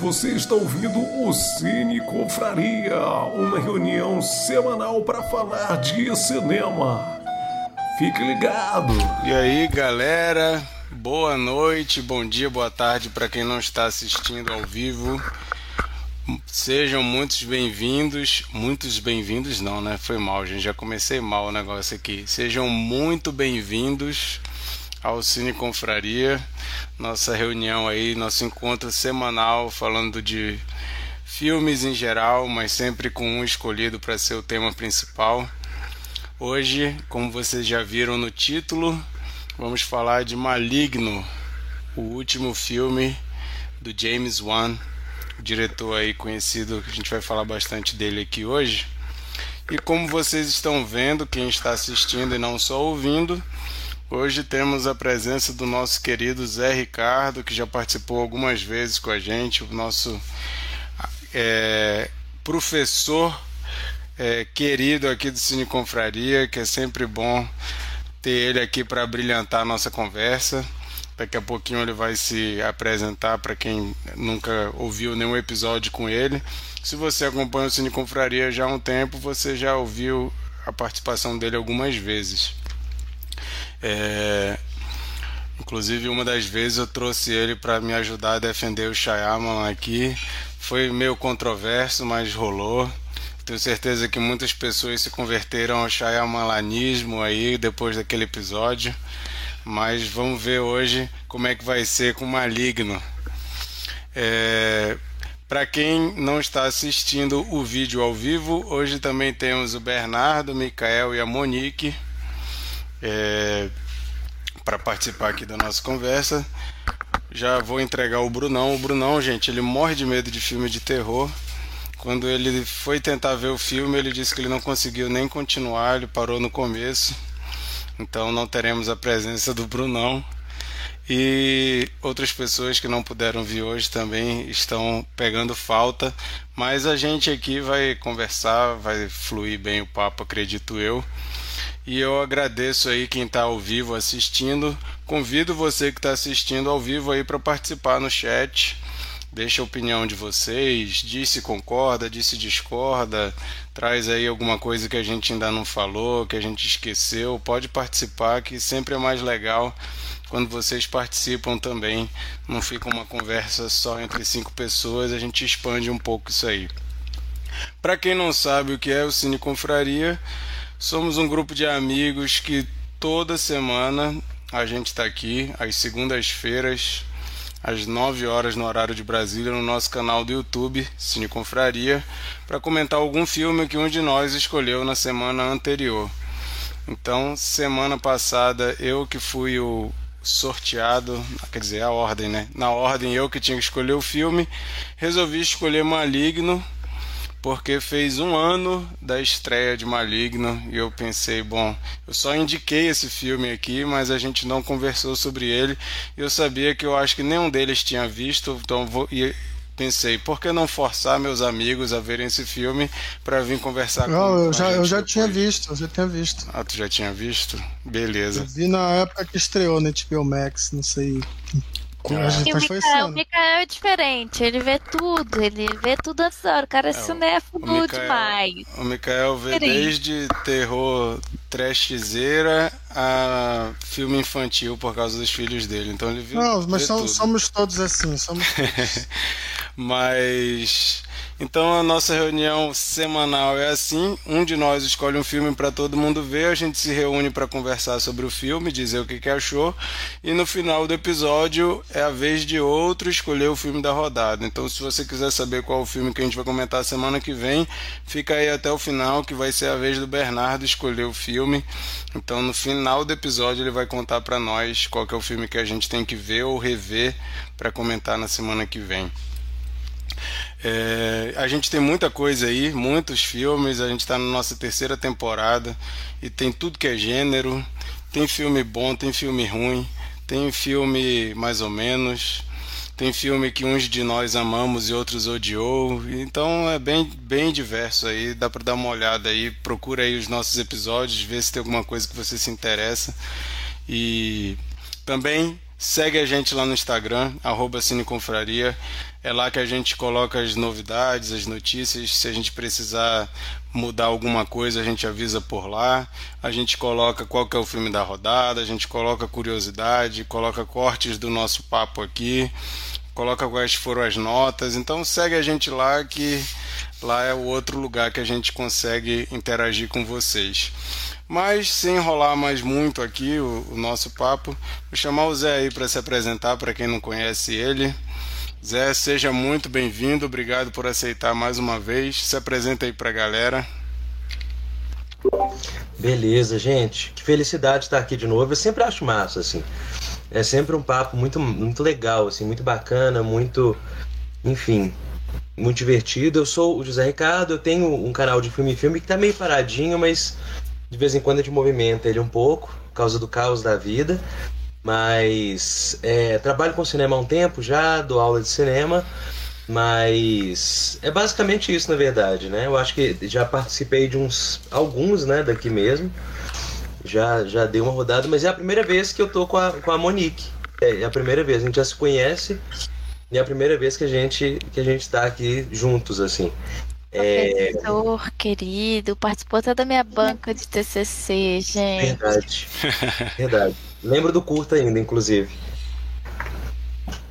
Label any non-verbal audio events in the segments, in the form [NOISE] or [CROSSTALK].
Você está ouvindo o Cine Confraria, uma reunião semanal para falar de cinema. Fique ligado. E aí, galera? Boa noite, bom dia, boa tarde para quem não está assistindo ao vivo. Sejam muitos bem-vindos, muitos bem-vindos não, né? Foi mal, gente, já comecei mal o negócio aqui. Sejam muito bem-vindos ao Cine Confraria, nossa reunião aí, nosso encontro semanal falando de filmes em geral, mas sempre com um escolhido para ser o tema principal. Hoje, como vocês já viram no título, vamos falar de Maligno, o último filme do James Wan diretor aí conhecido, a gente vai falar bastante dele aqui hoje. E como vocês estão vendo, quem está assistindo e não só ouvindo, hoje temos a presença do nosso querido Zé Ricardo, que já participou algumas vezes com a gente, o nosso é, professor é, querido aqui do Cine Confraria, que é sempre bom ter ele aqui para brilhantar a nossa conversa. Daqui a pouquinho ele vai se apresentar para quem nunca ouviu nenhum episódio com ele. Se você acompanha o Cine Confraria já há um tempo, você já ouviu a participação dele algumas vezes. É... Inclusive, uma das vezes eu trouxe ele para me ajudar a defender o Shyamalan aqui. Foi meio controverso, mas rolou. Tenho certeza que muitas pessoas se converteram ao Shyamalanismo aí depois daquele episódio mas vamos ver hoje como é que vai ser com Maligno. É, Para quem não está assistindo o vídeo ao vivo, hoje também temos o Bernardo, o Micael e a Monique é, para participar aqui da nossa conversa. Já vou entregar o Brunão. O Brunão, gente, ele morre de medo de filme de terror. Quando ele foi tentar ver o filme, ele disse que ele não conseguiu nem continuar, ele parou no começo então não teremos a presença do Brunão. E outras pessoas que não puderam vir hoje também estão pegando falta, mas a gente aqui vai conversar, vai fluir bem o papo, acredito eu. E eu agradeço aí quem está ao vivo assistindo. Convido você que está assistindo ao vivo aí para participar no chat Deixa a opinião de vocês, diz se concorda, diz se discorda, traz aí alguma coisa que a gente ainda não falou, que a gente esqueceu. Pode participar, que sempre é mais legal quando vocês participam também. Não fica uma conversa só entre cinco pessoas, a gente expande um pouco isso aí. Para quem não sabe o que é o Cine Confraria, somos um grupo de amigos que toda semana a gente está aqui, às segundas-feiras, às 9 horas no horário de Brasília no nosso canal do YouTube Cine Confraria para comentar algum filme que um de nós escolheu na semana anterior. Então, semana passada eu que fui o sorteado, quer dizer, a ordem, né? Na ordem eu que tinha que escolher o filme, resolvi escolher Maligno porque fez um ano da estreia de Maligno e eu pensei, bom, eu só indiquei esse filme aqui, mas a gente não conversou sobre ele. E eu sabia que eu acho que nenhum deles tinha visto, então vou e pensei, por que não forçar meus amigos a verem esse filme para vir conversar não, com, eu já eu já tinha visto, eu já tinha visto. Ah, tu já tinha visto? Beleza. Eu vi na época que estreou na HBO Max, não sei e o Mikael, o Mikael é diferente, ele vê tudo, ele vê tudo antes da hora. O cara é, é cinéfilo demais. O Mikael vê diferente. desde terror trashzeira a filme infantil por causa dos filhos dele. Então ele viu. Não, mas somos, somos todos assim, somos [LAUGHS] todos. mas então a nossa reunião semanal é assim: um de nós escolhe um filme para todo mundo ver, a gente se reúne para conversar sobre o filme, dizer o que, que achou, e no final do episódio é a vez de outro escolher o filme da rodada. Então, se você quiser saber qual o filme que a gente vai comentar semana que vem, fica aí até o final, que vai ser a vez do Bernardo escolher o filme. Então, no final do episódio, ele vai contar para nós qual é o filme que a gente tem que ver ou rever para comentar na semana que vem. É, a gente tem muita coisa aí, muitos filmes. A gente está na nossa terceira temporada e tem tudo que é gênero. Tem filme bom, tem filme ruim, tem filme mais ou menos. Tem filme que uns de nós amamos e outros odiou. Então é bem, bem diverso aí. Dá para dar uma olhada aí. Procura aí os nossos episódios, ver se tem alguma coisa que você se interessa. E também Segue a gente lá no Instagram, arroba Cineconfraria. É lá que a gente coloca as novidades, as notícias. Se a gente precisar mudar alguma coisa, a gente avisa por lá. A gente coloca qual que é o filme da rodada, a gente coloca curiosidade, coloca cortes do nosso papo aqui, coloca quais foram as notas. Então segue a gente lá que lá é o outro lugar que a gente consegue interagir com vocês. Mas sem enrolar mais muito aqui o, o nosso papo, vou chamar o Zé aí para se apresentar para quem não conhece ele. Zé, seja muito bem-vindo, obrigado por aceitar mais uma vez. Se apresenta aí para a galera. Beleza, gente. Que felicidade estar aqui de novo. Eu sempre acho massa, assim. É sempre um papo muito, muito legal, assim, muito bacana, muito, enfim, muito divertido. Eu sou o José Ricardo, eu tenho um canal de filme e filme que tá meio paradinho, mas de vez em quando a gente movimenta ele um pouco, por causa do caos da vida. Mas é, trabalho com cinema há um tempo já, dou aula de cinema, mas é basicamente isso na verdade, né? Eu acho que já participei de uns alguns, né, daqui mesmo. Já já dei uma rodada, mas é a primeira vez que eu tô com a, com a Monique. É, é a primeira vez, a gente já se conhece e é a primeira vez que a gente que a gente está aqui juntos assim. É... Professor querido, participou até da minha banca de TCC, gente. Verdade. Verdade. Lembro do curto ainda, inclusive.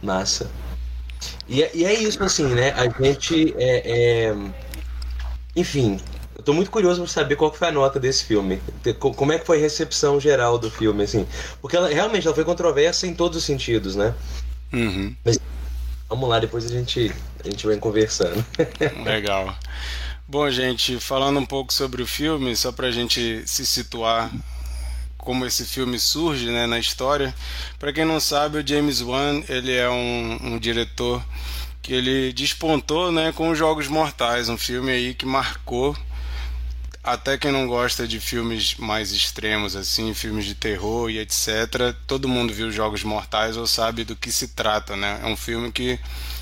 Massa. E, é, e é isso, assim, né? A gente. É, é... Enfim, eu tô muito curioso para saber qual foi a nota desse filme. Como é que foi a recepção geral do filme, assim. Porque ela realmente ela foi controversa em todos os sentidos, né? Uhum. Mas vamos lá, depois a gente, a gente vai conversando. [LAUGHS] Legal. Bom, gente, falando um pouco sobre o filme, só para a gente se situar como esse filme surge né, na história. Para quem não sabe, o James Wan ele é um, um, diretor que ele despontou né, com os Jogos Mortais, um filme aí que marcou até quem não gosta de filmes mais extremos assim, filmes de terror e etc. Todo mundo viu Jogos Mortais ou sabe do que se trata, né? É um filme que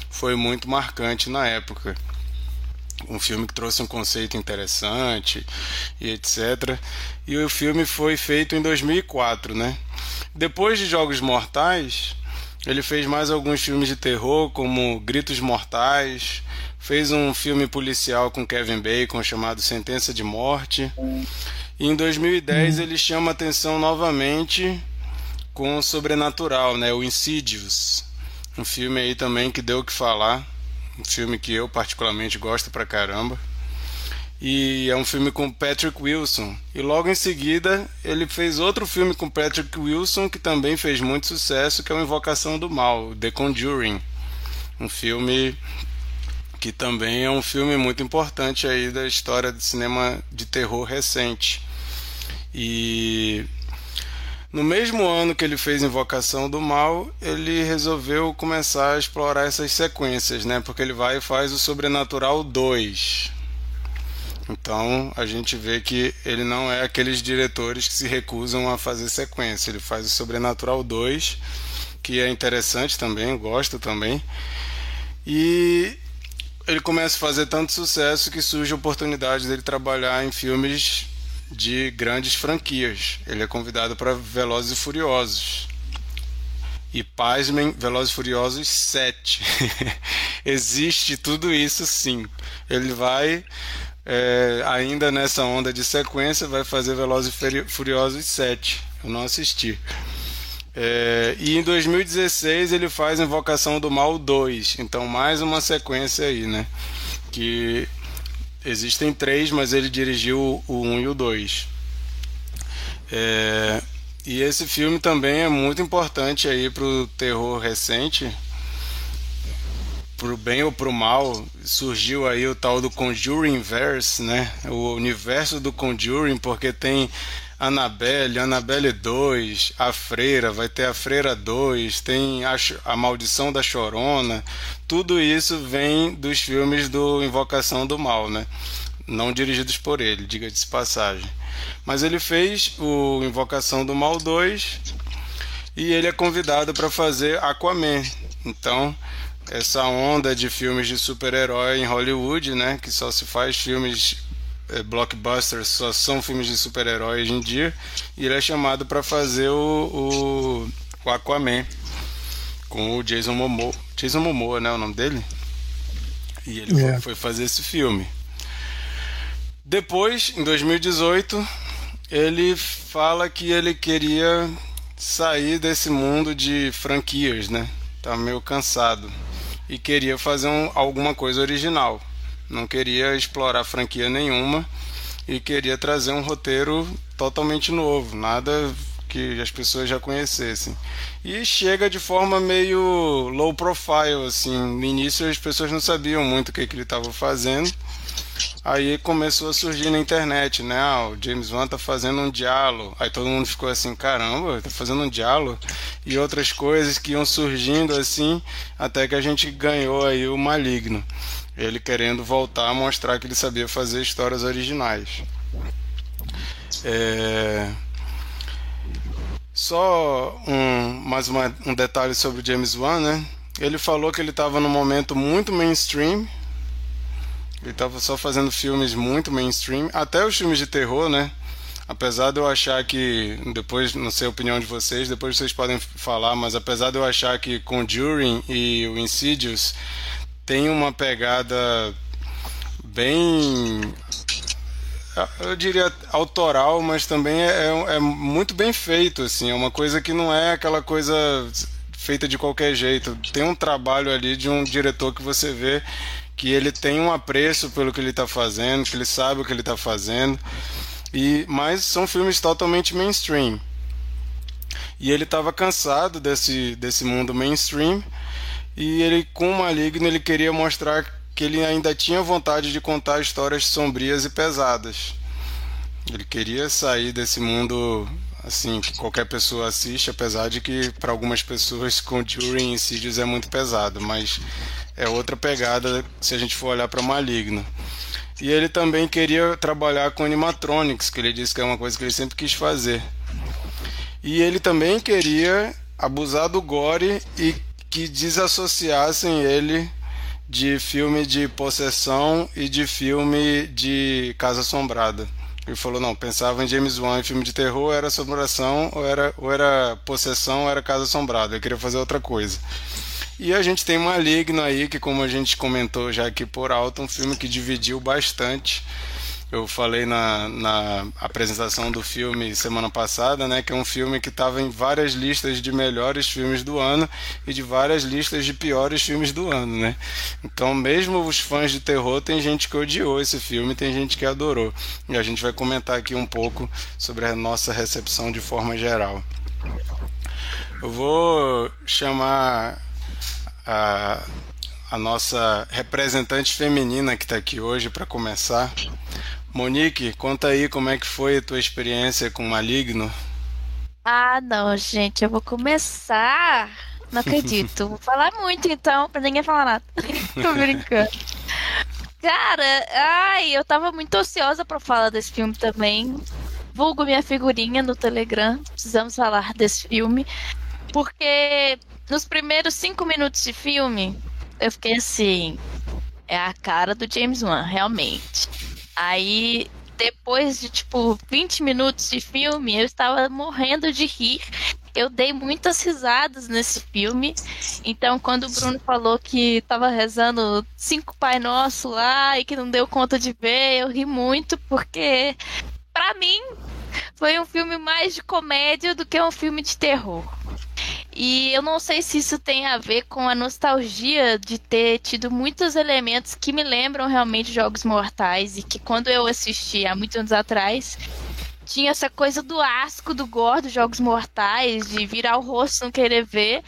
foi muito marcante na época um filme que trouxe um conceito interessante e etc. E o filme foi feito em 2004, né? Depois de Jogos Mortais, ele fez mais alguns filmes de terror, como Gritos Mortais, fez um filme policial com Kevin Bacon chamado Sentença de Morte. E em 2010 ele chama atenção novamente com o Sobrenatural, né? O Insidious. Um filme aí também que deu o que falar um filme que eu particularmente gosto pra caramba. E é um filme com Patrick Wilson. E logo em seguida ele fez outro filme com Patrick Wilson que também fez muito sucesso, que é o Invocação do Mal, The Conjuring. Um filme que também é um filme muito importante aí da história do cinema de terror recente. E no mesmo ano que ele fez Invocação do Mal, ele resolveu começar a explorar essas sequências, né? Porque ele vai e faz o Sobrenatural 2. Então a gente vê que ele não é aqueles diretores que se recusam a fazer sequência. Ele faz o Sobrenatural 2, que é interessante também, gosto também. E ele começa a fazer tanto sucesso que surge a oportunidade dele trabalhar em filmes de grandes franquias. Ele é convidado para Velozes e Furiosos. E pasmem, Velozes e Furiosos 7. [LAUGHS] Existe tudo isso sim. Ele vai, é, ainda nessa onda de sequência, vai fazer Velozes e Furiosos 7. Eu não assisti. É, e em 2016 ele faz Invocação do Mal 2. Então mais uma sequência aí, né? Que Existem três, mas ele dirigiu o 1 um e o 2. É, e esse filme também é muito importante aí pro terror recente. Pro bem ou pro mal, surgiu aí o tal do Conjuring Verse, né? O universo do Conjuring, porque tem Annabelle, Annabelle 2, A Freira, vai ter A Freira 2, tem a, a Maldição da Chorona. Tudo isso vem dos filmes do Invocação do Mal, né? Não dirigidos por ele, diga-se de passagem. Mas ele fez o Invocação do Mal 2 e ele é convidado para fazer Aquaman. Então, essa onda de filmes de super-herói em Hollywood, né, que só se faz filmes blockbusters só são filmes de super-herói hoje em dia, e ele é chamado para fazer o, o, o, Aquaman. com o Jason Momoa. Jason Momoa, né? O nome dele? E ele yeah. foi fazer esse filme. Depois, em 2018, ele fala que ele queria sair desse mundo de franquias, né? Tá meio cansado e queria fazer um, alguma coisa original. Não queria explorar franquia nenhuma e queria trazer um roteiro totalmente novo, nada que as pessoas já conhecessem. E chega de forma meio low profile, assim. No início as pessoas não sabiam muito o que, que ele estava fazendo. Aí começou a surgir na internet, né? Ah, o James Wan tá fazendo um diálogo. Aí todo mundo ficou assim, caramba, tá fazendo um diálogo. E outras coisas que iam surgindo assim, até que a gente ganhou aí o Maligno. Ele querendo voltar a mostrar que ele sabia fazer histórias originais. É... Só um, mais uma, um detalhe sobre o James Wan, né? Ele falou que ele estava num momento muito mainstream. Ele estava só fazendo filmes muito mainstream, até os filmes de terror, né? Apesar de eu achar que, depois, não sei a opinião de vocês, depois vocês podem falar, mas apesar de eu achar que Conjuring e o Insidious tem uma pegada bem eu diria autoral, mas também é, é, é, muito bem feito, assim, é uma coisa que não é aquela coisa feita de qualquer jeito. Tem um trabalho ali de um diretor que você vê que ele tem um apreço pelo que ele está fazendo, que ele sabe o que ele está fazendo. E mas são filmes totalmente mainstream. E ele estava cansado desse desse mundo mainstream e ele com o Maligno ele queria mostrar que ele ainda tinha vontade de contar histórias sombrias e pesadas. Ele queria sair desse mundo assim que qualquer pessoa assiste, apesar de que para algumas pessoas Conjuring Insidious é muito pesado, mas é outra pegada se a gente for olhar para Maligno. E ele também queria trabalhar com animatronics, que ele disse que é uma coisa que ele sempre quis fazer. E ele também queria abusar do gore e que desassociassem ele de filme de possessão e de filme de Casa Assombrada. Ele falou, não, pensava em James Wan em filme de terror, era assombração, ou era, ou era possessão, ou era Casa Assombrada. Ele queria fazer outra coisa. E a gente tem Maligno aí, que como a gente comentou já aqui por alto, um filme que dividiu bastante eu falei na, na apresentação do filme semana passada, né, que é um filme que estava em várias listas de melhores filmes do ano e de várias listas de piores filmes do ano, né? Então, mesmo os fãs de terror, tem gente que odiou esse filme, tem gente que adorou. E a gente vai comentar aqui um pouco sobre a nossa recepção de forma geral. Eu vou chamar a, a nossa representante feminina que está aqui hoje para começar. Monique, conta aí como é que foi a tua experiência com Maligno. Ah, não, gente, eu vou começar. Não acredito. [LAUGHS] vou falar muito então, pra ninguém falar nada. [LAUGHS] Tô brincando. Cara, ai, eu tava muito ansiosa pra falar desse filme também. Vulgo minha figurinha no Telegram. Precisamos falar desse filme. Porque nos primeiros cinco minutos de filme, eu fiquei assim. É a cara do James Wan, realmente. Aí, depois de tipo 20 minutos de filme, eu estava morrendo de rir. Eu dei muitas risadas nesse filme. Então, quando o Bruno falou que estava rezando cinco Pai Nosso lá e que não deu conta de ver, eu ri muito porque, para mim, foi um filme mais de comédia do que um filme de terror. E eu não sei se isso tem a ver com a nostalgia de ter tido muitos elementos que me lembram realmente Jogos Mortais e que quando eu assisti há muitos anos atrás, tinha essa coisa do asco, do gore dos Jogos Mortais, de virar o rosto não querer ver.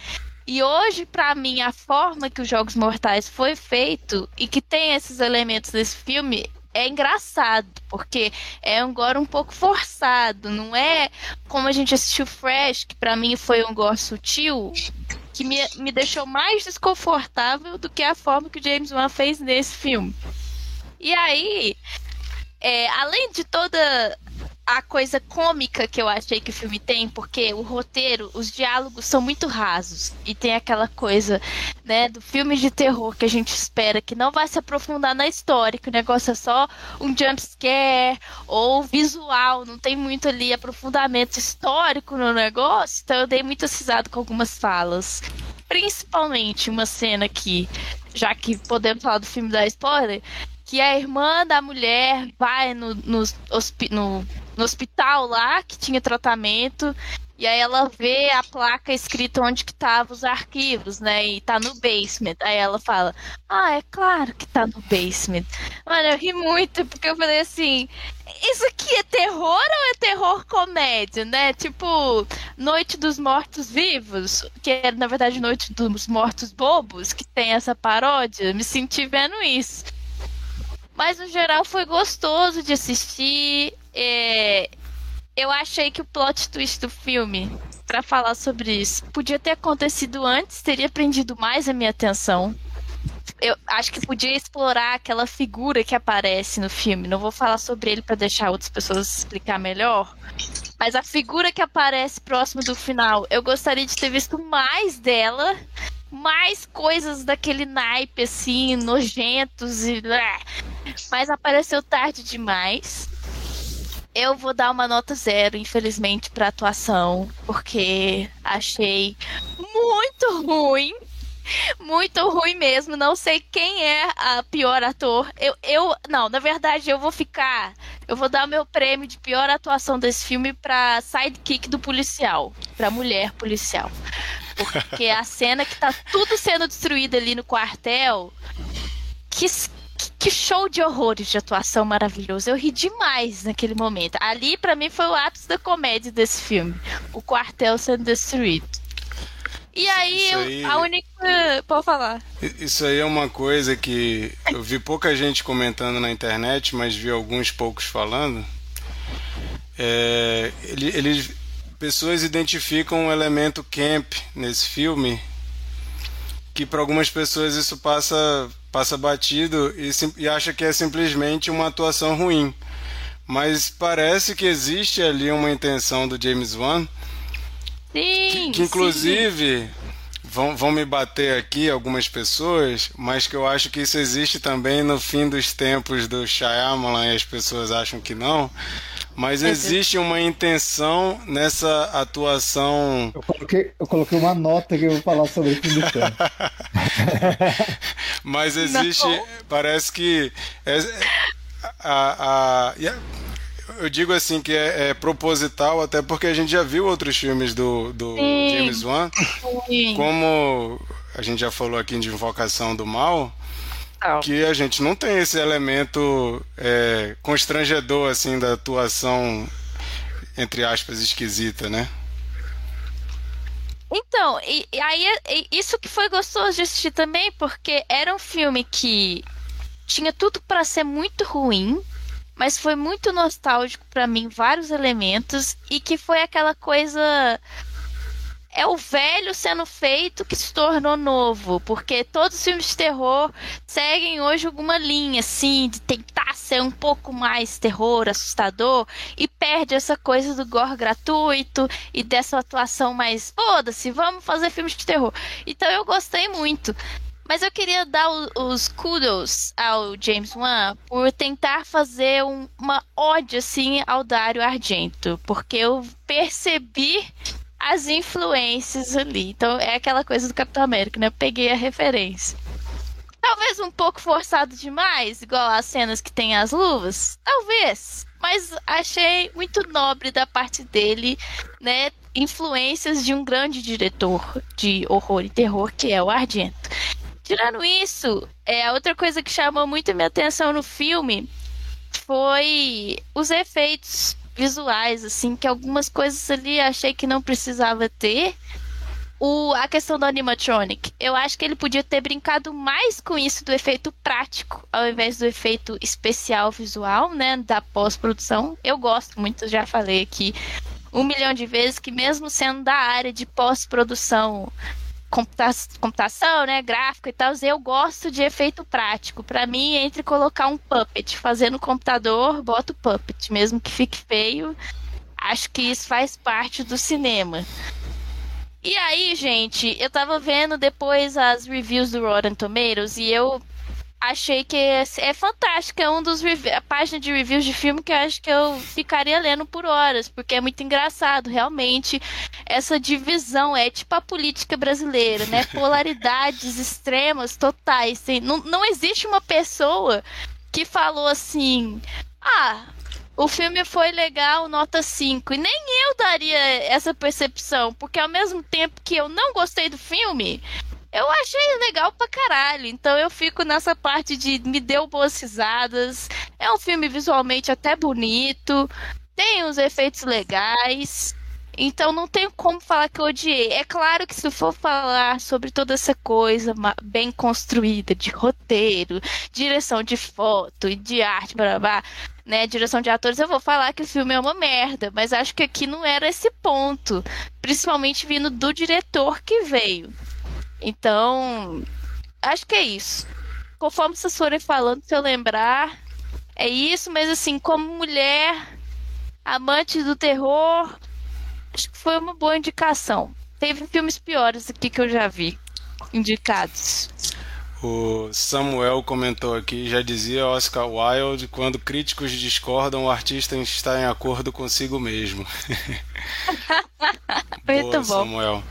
E hoje, para mim, a forma que os Jogos Mortais foi feito e que tem esses elementos desse filme é engraçado, porque é agora um pouco forçado, não é como a gente assistiu Fresh, que para mim foi um gore sutil, que me, me deixou mais desconfortável do que a forma que o James Wan fez nesse filme. E aí, é, além de toda a coisa cômica que eu achei que o filme tem, porque o roteiro, os diálogos são muito rasos e tem aquela coisa, né, do filme de terror que a gente espera que não vai se aprofundar na história, que o negócio é só um jump scare ou visual, não tem muito ali aprofundamento histórico no negócio, então eu dei muito risada com algumas falas. principalmente uma cena que, já que podemos falar do filme da spoiler, que a irmã da mulher vai no, no, no, no hospital lá, que tinha tratamento, e aí ela vê a placa escrita onde que estavam os arquivos, né? E tá no basement. Aí ela fala: Ah, é claro que tá no basement. Mano, eu ri muito, porque eu falei assim. Isso aqui é terror ou é terror comédia, né? Tipo, Noite dos Mortos Vivos, que é na verdade Noite dos Mortos Bobos, que tem essa paródia. Me senti vendo isso. Mas no geral foi gostoso de assistir. É, eu achei que o plot twist do filme, para falar sobre isso, podia ter acontecido antes, teria prendido mais a minha atenção. Eu acho que podia explorar aquela figura que aparece no filme. Não vou falar sobre ele para deixar outras pessoas explicar melhor. Mas a figura que aparece próximo do final, eu gostaria de ter visto mais dela mais coisas daquele naipe assim, nojentos e. Mas apareceu tarde demais. Eu vou dar uma nota zero, infelizmente, pra atuação, porque achei muito ruim. Muito ruim mesmo. Não sei quem é a pior ator. Eu, eu. Não, na verdade, eu vou ficar. Eu vou dar meu prêmio de pior atuação desse filme pra sidekick do policial. Pra mulher policial. Porque a cena que tá tudo sendo destruído ali no quartel. Que, que show de horrores de atuação maravilhoso. Eu ri demais naquele momento. Ali, para mim, foi o ápice da comédia desse filme. O quartel sendo destruído. E aí, aí, a única. Pode falar. Isso aí é uma coisa que eu vi pouca gente comentando na internet, mas vi alguns poucos falando. É, pessoas identificam um elemento camp nesse filme que para algumas pessoas isso passa passa batido e, e acha que é simplesmente uma atuação ruim. Mas parece que existe ali uma intenção do James Wan. Sim, que, que inclusive sim. Vão, vão me bater aqui algumas pessoas, mas que eu acho que isso existe também no fim dos tempos do Shyamalan e as pessoas acham que não. Mas existe uma intenção nessa atuação. Eu coloquei, eu coloquei uma nota que eu vou falar sobre o fim do tempo. Mas existe. Não. Parece que. É, a, a, eu digo assim que é, é, proposital, até porque a gente já viu outros filmes do, do James Wan. Sim. Como a gente já falou aqui de Invocação do Mal que a gente não tem esse elemento é, constrangedor assim da atuação entre aspas esquisita, né? Então, e, e aí e isso que foi gostoso de assistir também, porque era um filme que tinha tudo para ser muito ruim, mas foi muito nostálgico para mim vários elementos e que foi aquela coisa é o velho sendo feito que se tornou novo, porque todos os filmes de terror seguem hoje alguma linha, assim, de tentar ser um pouco mais terror, assustador, e perde essa coisa do gore gratuito e dessa atuação mais, foda-se, vamos fazer filmes de terror. Então eu gostei muito. Mas eu queria dar os kudos ao James Wan por tentar fazer um, uma ode assim ao Dario Argento, porque eu percebi as influências ali. Então é aquela coisa do Capitão América, né? Eu peguei a referência. Talvez um pouco forçado demais, igual as cenas que tem as luvas. Talvez. Mas achei muito nobre da parte dele, né? Influências de um grande diretor de horror e terror, que é o Argento. Tirando isso, é, a outra coisa que chamou muito a minha atenção no filme foi os efeitos visuais, assim, que algumas coisas ali achei que não precisava ter. O, a questão do animatronic, eu acho que ele podia ter brincado mais com isso do efeito prático, ao invés do efeito especial visual, né, da pós-produção. Eu gosto muito, já falei aqui um milhão de vezes que mesmo sendo da área de pós-produção computa computação, né, gráfico e tal, eu gosto de efeito prático. Para mim, entre colocar um puppet, fazer no computador, boto puppet, mesmo que fique feio. Acho que isso faz parte do cinema. E aí, gente, eu tava vendo depois as reviews do Rotten Tomatoes e eu achei que é, é fantástico. É um dos a página de reviews de filme que eu acho que eu ficaria lendo por horas, porque é muito engraçado, realmente. Essa divisão é tipo a política brasileira, né? [LAUGHS] Polaridades extremas, totais. Tem, não, não existe uma pessoa que falou assim: ah, o filme foi legal, nota 5. E nem eu daria essa percepção, porque ao mesmo tempo que eu não gostei do filme, eu achei legal pra caralho. Então eu fico nessa parte de me deu boas risadas. É um filme visualmente até bonito, tem uns efeitos legais. Então não tenho como falar que eu odiei. É claro que se for falar sobre toda essa coisa bem construída de roteiro, direção de foto e de arte, blá, blá, né, direção de atores, eu vou falar que o filme é uma merda, mas acho que aqui não era esse ponto, principalmente vindo do diretor que veio. Então, acho que é isso. Conforme vocês forem falando, se eu lembrar, é isso, mas assim, como mulher, amante do terror, acho que foi uma boa indicação. Teve filmes piores aqui que eu já vi indicados. O Samuel comentou aqui, já dizia Oscar Wilde, quando críticos discordam, o artista está em acordo consigo mesmo. [LAUGHS] [LAUGHS] Muito Boa, bom. Samuel.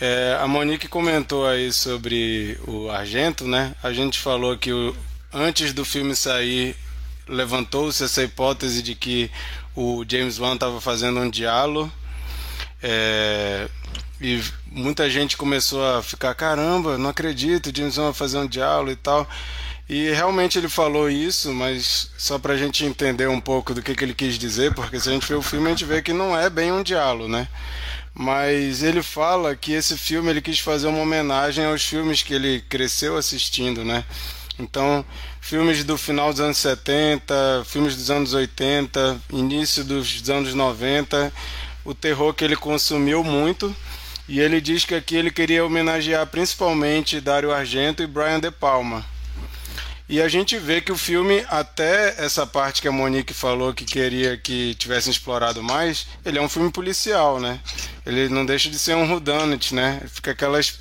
É, a Monique comentou aí sobre o Argento, né? A gente falou que o, antes do filme sair, levantou-se essa hipótese de que o James Wan estava fazendo um diálogo é, e muita gente começou a ficar, caramba, não acredito, James Wan vai fazer um diálogo e tal. E realmente ele falou isso, mas só pra gente entender um pouco do que, que ele quis dizer, porque se a gente vê o filme, a gente vê que não é bem um diálogo, né? Mas ele fala que esse filme ele quis fazer uma homenagem aos filmes que ele cresceu assistindo, né? Então, filmes do final dos anos 70, filmes dos anos 80, início dos anos 90, o terror que ele consumiu muito. E ele diz que aqui ele queria homenagear principalmente Dario Argento e Brian De Palma. E a gente vê que o filme, até essa parte que a Monique falou que queria que tivessem explorado mais, ele é um filme policial, né? Ele não deixa de ser um whodunit, né? Fica aquelas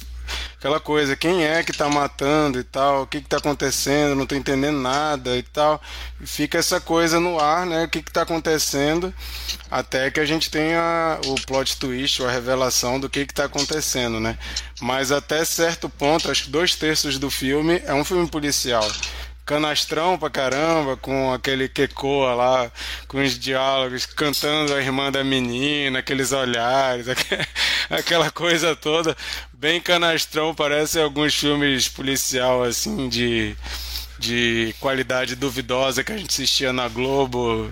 aquela coisa, quem é que tá matando e tal, o que que tá acontecendo, não tô entendendo nada e tal. Fica essa coisa no ar, né? O que que tá acontecendo, até que a gente tenha o plot twist, ou a revelação do que que tá acontecendo, né? Mas até certo ponto, acho que dois terços do filme é um filme policial canastrão pra caramba, com aquele Kekoa lá, com os diálogos, cantando a irmã da menina, aqueles olhares, [LAUGHS] aquela coisa toda, bem canastrão, parece alguns filmes policial assim de de qualidade duvidosa que a gente assistia na Globo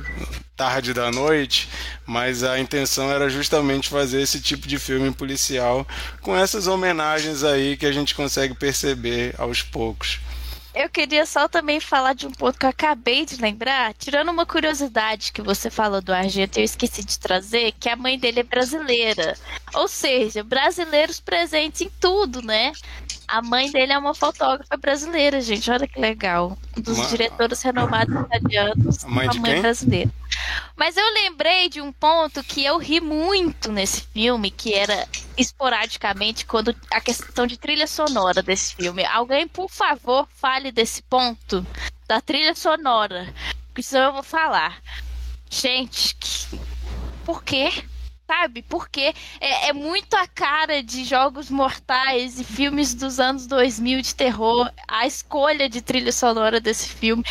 tarde da noite, mas a intenção era justamente fazer esse tipo de filme policial com essas homenagens aí que a gente consegue perceber aos poucos. Eu queria só também falar de um ponto que eu acabei de lembrar, tirando uma curiosidade que você falou do Argento, eu esqueci de trazer, que a mãe dele é brasileira. Ou seja, brasileiros presentes em tudo, né? A mãe dele é uma fotógrafa brasileira, gente. Olha que legal. Um dos Uma- diretores renomados italianos. A mãe de mãe quem? brasileira. Mas eu lembrei de um ponto que eu ri muito nesse filme, que era esporadicamente quando a questão de trilha sonora desse filme. Alguém, por favor, fale desse ponto da trilha sonora. Porque senão eu vou falar. Gente, que... por quê? Sabe? Porque é, é muito a cara de jogos mortais e filmes dos anos 2000 de terror. A escolha de trilha sonora desse filme.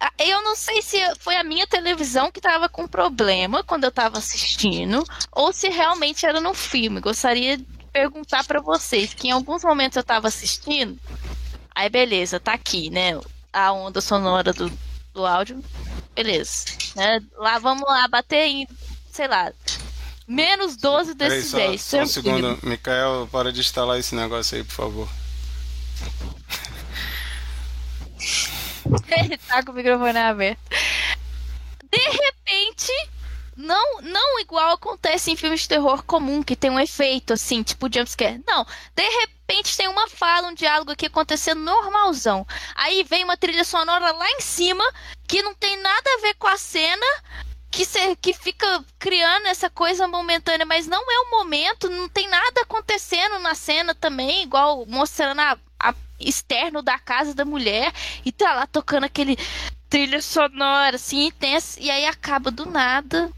Ah, Eu não sei se foi a minha televisão que tava com problema quando eu tava assistindo, ou se realmente era no filme. Gostaria de perguntar pra vocês, que em alguns momentos eu tava assistindo, aí beleza, tá aqui, né? A onda sonora do, do áudio, beleza. Né? Lá vamos lá, bater em, sei lá, menos 12 Peraí, só, decibéis. só um segundo. Mikael, para de instalar esse negócio aí, por favor. [LAUGHS] Ele tá com o microfone aberto. De repente, não, não igual acontece em filmes de terror comum, que tem um efeito assim, tipo jumpscare. Não, de repente tem uma fala, um diálogo aqui acontecendo normalzão. Aí vem uma trilha sonora lá em cima, que não tem nada a ver com a cena, que, que fica criando essa coisa momentânea, mas não é o momento, não tem nada acontecendo na cena também, igual mostrando a, a externo da casa da mulher e tá lá tocando aquele trilha sonora assim intensa e aí acaba do nada.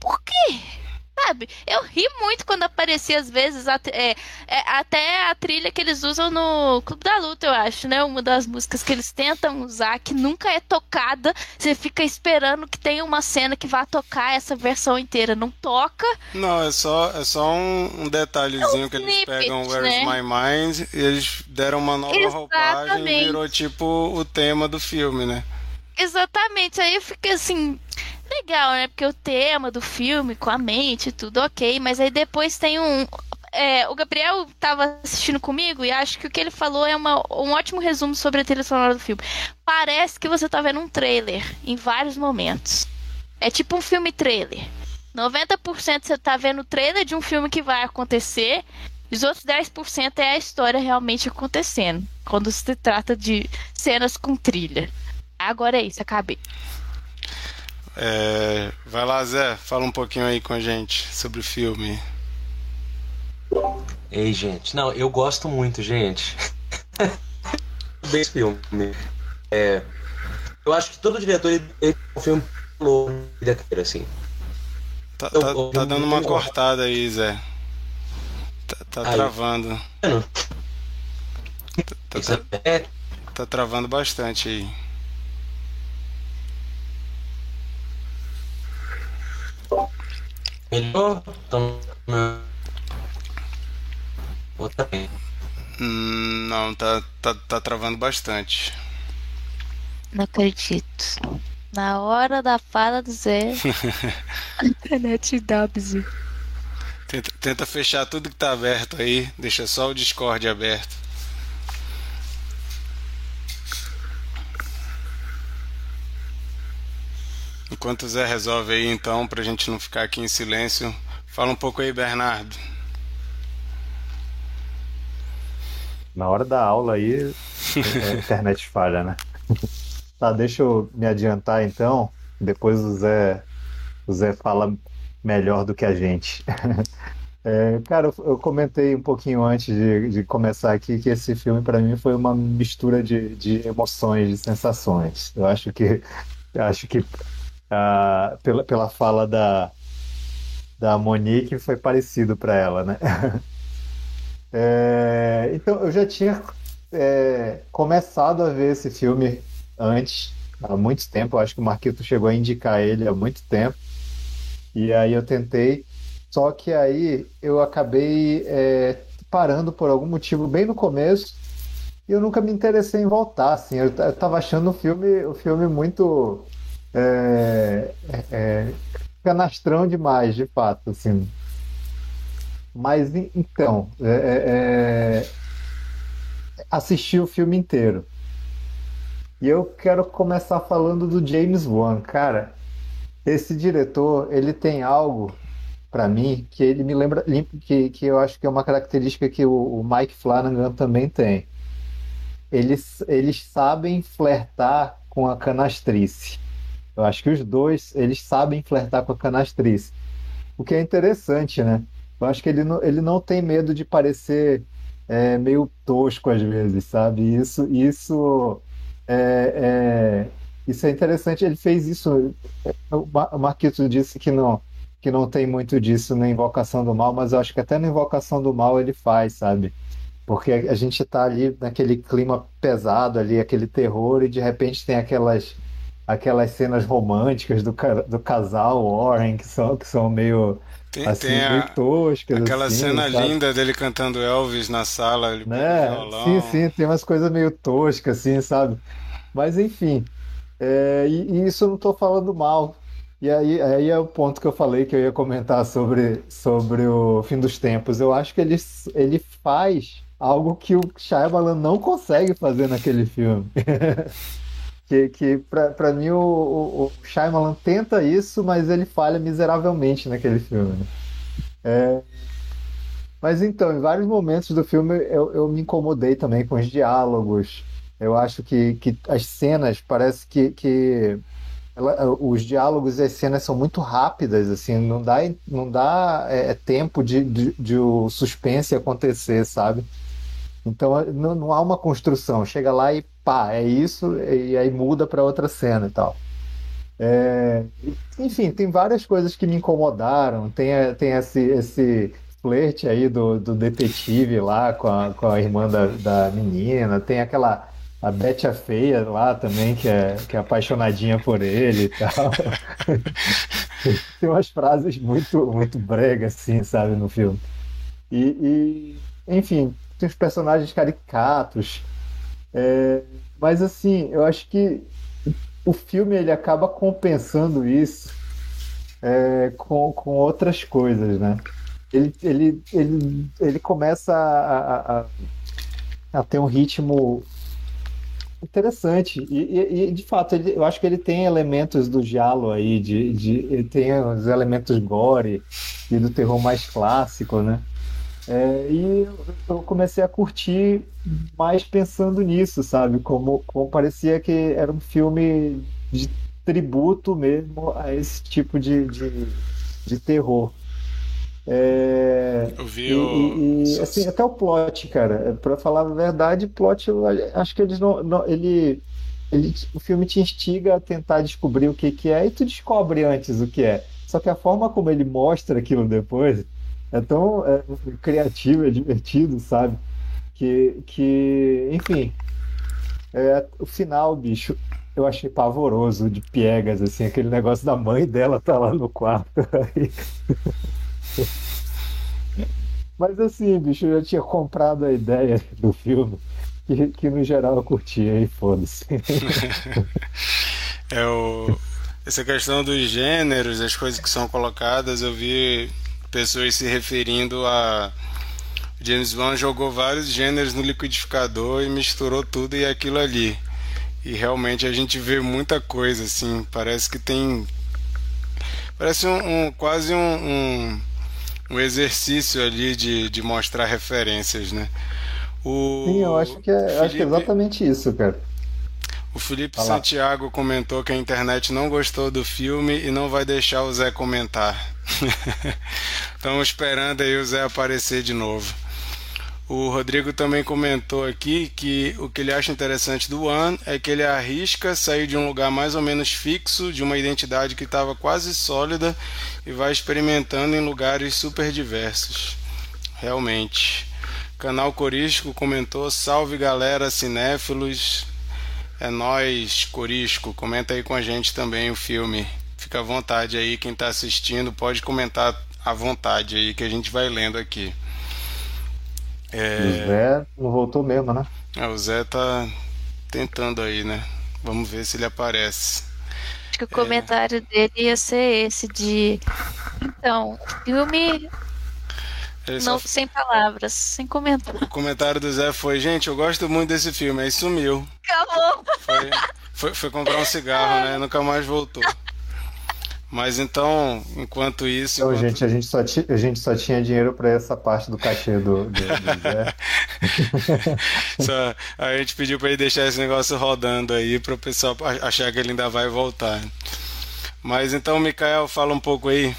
Por quê? Sabe? Eu ri muito quando aparecia, às vezes, é, é, até a trilha que eles usam no Clube da Luta, eu acho, né? Uma das músicas que eles tentam usar, que nunca é tocada. Você fica esperando que tenha uma cena que vá tocar essa versão inteira. Não toca. Não, é só, é só um, um detalhezinho é um que eles pegam Where's né? My Mind e eles deram uma nova Exatamente. roupagem e virou tipo o tema do filme, né? Exatamente. Aí eu fiquei assim legal, né? Porque o tema do filme, com a mente, tudo ok, mas aí depois tem um. É, o Gabriel estava assistindo comigo e acho que o que ele falou é uma, um ótimo resumo sobre a trilha sonora do filme. Parece que você tá vendo um trailer em vários momentos. É tipo um filme trailer. 90% você tá vendo o trailer de um filme que vai acontecer, e os outros 10% é a história realmente acontecendo. Quando se trata de cenas com trilha. Agora é isso, acabei. É, vai lá, Zé, fala um pouquinho aí com a gente sobre o filme. Ei, gente. Não, eu gosto muito, gente. [LAUGHS] Desse filme. É, eu acho que todo diretor ele, ele um filme louco assim. Tá, tá, tá dando uma cortada aí, Zé. Tá, tá aí. travando. Tá, tá, tá, tá travando bastante aí. Melhor? Então, outra hum, Não, tá, tá, tá travando bastante. Não acredito. Na hora da fala do Zé, a [LAUGHS] internet dá Tenta, tenta fechar tudo que tá aberto aí, deixa só o Discord aberto. Enquanto o Zé resolve aí, então, para a gente não ficar aqui em silêncio, fala um pouco aí, Bernardo. Na hora da aula aí, [LAUGHS] a internet falha, né? Tá, deixa eu me adiantar então. Depois o Zé, o Zé fala melhor do que a gente. [LAUGHS] É, cara, eu comentei um pouquinho antes de, de começar aqui que esse filme para mim foi uma mistura de, de emoções, de sensações. Eu acho que acho que pela, pela fala da, da Monique, foi parecido para ela, né? [LAUGHS] é, então, eu já tinha é, começado a ver esse filme antes, há muito tempo. Eu acho que o Marquito chegou a indicar ele há muito tempo. E aí eu tentei, só que aí eu acabei é, parando por algum motivo bem no começo e eu nunca me interessei em voltar. Assim, eu, eu tava achando o filme, o filme muito é, é, é, canastrão demais, de fato, assim. Mas então, é, é, é, assisti o filme inteiro. E eu quero começar falando do James Wan, cara. Esse diretor, ele tem algo para mim que ele me lembra que, que eu acho que é uma característica que o, o Mike Flanagan também tem. Eles, eles sabem flertar com a canastrice. Eu acho que os dois, eles sabem flertar com a canastrice. O que é interessante, né? Eu acho que ele não, ele não tem medo de parecer é, meio tosco às vezes, sabe? Isso, isso é, é, isso é interessante. Ele fez isso. O Marquito disse que não, que não tem muito disso na Invocação do Mal, mas eu acho que até na Invocação do Mal ele faz, sabe? Porque a gente está ali naquele clima pesado ali, aquele terror, e de repente tem aquelas aquelas cenas românticas do, do casal Warren, que são, que são meio. Tem, assim, tem a, toscas. Aquela assim, cena sabe? linda dele cantando Elvis na sala. Ele né? Sim, sim, tem umas coisas meio toscas, assim, sabe? Mas enfim. É, e, e, isso eu não estou falando mal. E aí, aí é o ponto que eu falei que eu ia comentar sobre, sobre o fim dos tempos. Eu acho que ele, ele faz algo que o Shyamalan não consegue fazer naquele filme. [LAUGHS] Que, que para mim o, o, o Shyamalan tenta isso, mas ele falha miseravelmente naquele filme. É... Mas então, em vários momentos do filme eu, eu me incomodei também com os diálogos. Eu acho que, que as cenas parece que, que ela, os diálogos e as cenas são muito rápidas, assim, não dá, não dá é, é tempo de, de, de, o suspense acontecer, sabe? Então não, não há uma construção. Chega lá e pá, é isso, e aí muda para outra cena e tal. É, enfim, tem várias coisas que me incomodaram. Tem, tem esse, esse flerte aí do, do detetive lá com a, com a irmã da, da menina. Tem aquela a Betty a Feia lá também, que é, que é apaixonadinha por ele e tal. [LAUGHS] tem umas frases muito, muito brega, assim, sabe, no filme. E, e enfim, tem os personagens caricatos. É, mas assim, eu acho que o filme ele acaba compensando isso é, com, com outras coisas, né? Ele, ele, ele, ele começa a, a, a ter um ritmo interessante. E, e, e, de fato, ele, eu acho que ele tem elementos do Giallo aí, de, de, ele tem os elementos gore e do terror mais clássico, né? É, e eu comecei a curtir mais pensando nisso, sabe? Como, como parecia que era um filme de tributo mesmo a esse tipo de, de, de terror. É, eu vi e, o... e, assim, até o plot, cara, para falar a verdade, plot, eu acho que eles não, não ele, ele, o filme te instiga a tentar descobrir o que, que é e tu descobre antes o que é. Só que a forma como ele mostra aquilo depois é tão é, criativo, é divertido, sabe? Que, que enfim, é, o final, bicho, eu achei pavoroso de piegas, assim, aquele negócio da mãe dela tá lá no quarto. [LAUGHS] Mas assim, bicho, eu já tinha comprado a ideia do filme, que, que no geral eu curtia, e foda-se. [LAUGHS] é o... Essa questão dos gêneros, as coisas que são colocadas, eu vi pessoas se referindo a James Bond jogou vários gêneros no liquidificador e misturou tudo e aquilo ali. E realmente a gente vê muita coisa assim, parece que tem parece um, um quase um, um, um, exercício ali de, de mostrar referências, né? O Sim, eu acho que é, Felipe... acho que é exatamente isso, cara. O Felipe Olá. Santiago comentou que a internet não gostou do filme e não vai deixar o Zé comentar. [LAUGHS] Estamos esperando aí o Zé aparecer de novo. O Rodrigo também comentou aqui que o que ele acha interessante do One é que ele arrisca sair de um lugar mais ou menos fixo, de uma identidade que estava quase sólida, e vai experimentando em lugares super diversos. Realmente. Canal Corístico comentou: Salve galera, cinéfilos. É nós, Corisco. Comenta aí com a gente também o filme. Fica à vontade aí, quem está assistindo pode comentar à vontade aí que a gente vai lendo aqui. É... O Zé não voltou mesmo, né? É, o Zé tá tentando aí, né? Vamos ver se ele aparece. Acho que o comentário é... dele ia ser esse de então, filme não, só... sem palavras, sem comentário. O comentário do Zé foi, gente, eu gosto muito desse filme, aí sumiu. Acabou. Foi, foi, foi comprar um cigarro, né? Nunca mais voltou. Mas então, enquanto isso. Então, enquanto... gente, a gente, só ti, a gente só tinha dinheiro para essa parte do cachê do, do, do Zé. [LAUGHS] só, a gente pediu para ele deixar esse negócio rodando aí para o pessoal achar que ele ainda vai voltar. Mas então, Mikael, fala um pouco aí.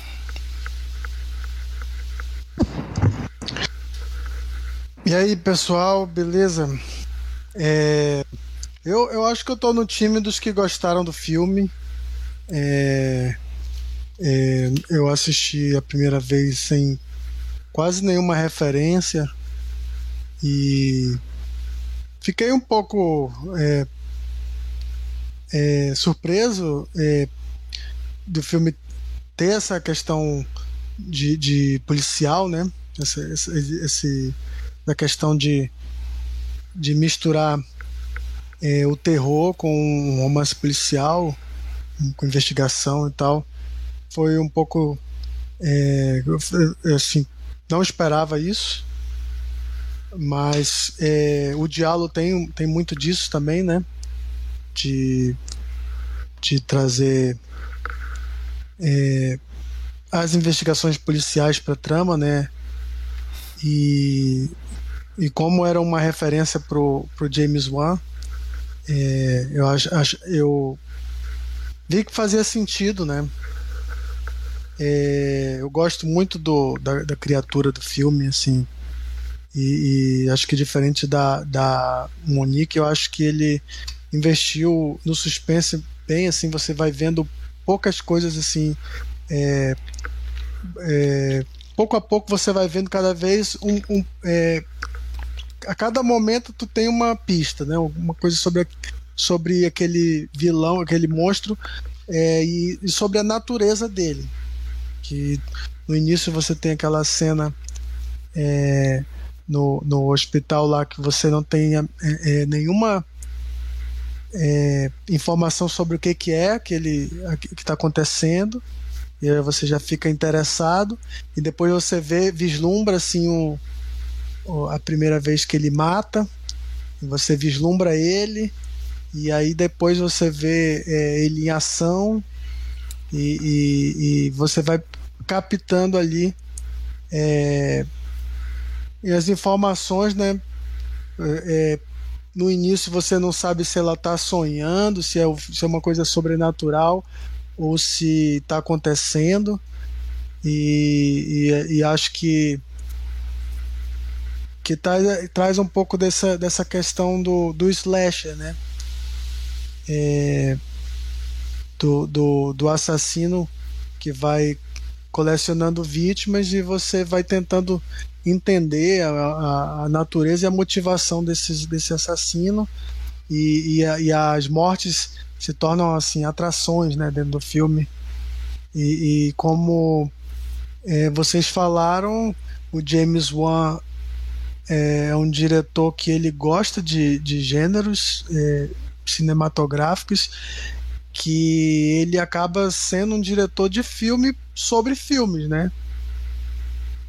E aí, pessoal, beleza? É, eu, eu acho que eu tô no time dos que gostaram do filme. É, é, eu assisti a primeira vez sem quase nenhuma referência e fiquei um pouco é, é, surpreso é, do filme ter essa questão de, de policial, né? Esse, esse, esse, da questão de, de misturar é, o terror com um romance policial, com investigação e tal foi um pouco é, assim não esperava isso mas é, o diálogo tem, tem muito disso também né de, de trazer é, as investigações policiais para trama né e, e como era uma referência pro, pro James Wan é, eu acho, acho eu vi que fazia sentido né é, eu gosto muito do, da, da, criatura do filme, assim. E, e, acho que diferente da, da Monique, eu acho que ele investiu no suspense bem, assim, você vai vendo poucas coisas assim. É, é, pouco a pouco você vai vendo cada vez um, um é, a cada momento tu tem uma pista, né? Uma coisa sobre, sobre aquele vilão, aquele monstro é, e, e, sobre a natureza dele. Que no início você tem aquela cena é, no, no hospital lá que você não tem é, é nenhuma é, informação sobre o que, que é aquele que está acontecendo e aí você já fica interessado e depois você vê vislumbra assim um, a primeira vez que ele mata você vislumbra ele e aí depois você vê é, ele em ação e, e, e, você vai captando ali é, as informações, né? É, no início você não sabe se ela está sonhando, se é, se é uma coisa sobrenatural ou se está acontecendo. E, e, e, acho que que traz, traz um pouco dessa, dessa questão do, do slasher, né? É, do, do, do assassino que vai colecionando vítimas e você vai tentando entender a, a, a natureza e a motivação desses, desse assassino e, e, a, e, as mortes se tornam assim atrações né, dentro do filme e, e como é, vocês falaram o James Wan é um diretor que ele gosta de, de gêneros é, cinematográficos que ele acaba sendo um diretor de filme sobre filmes, né?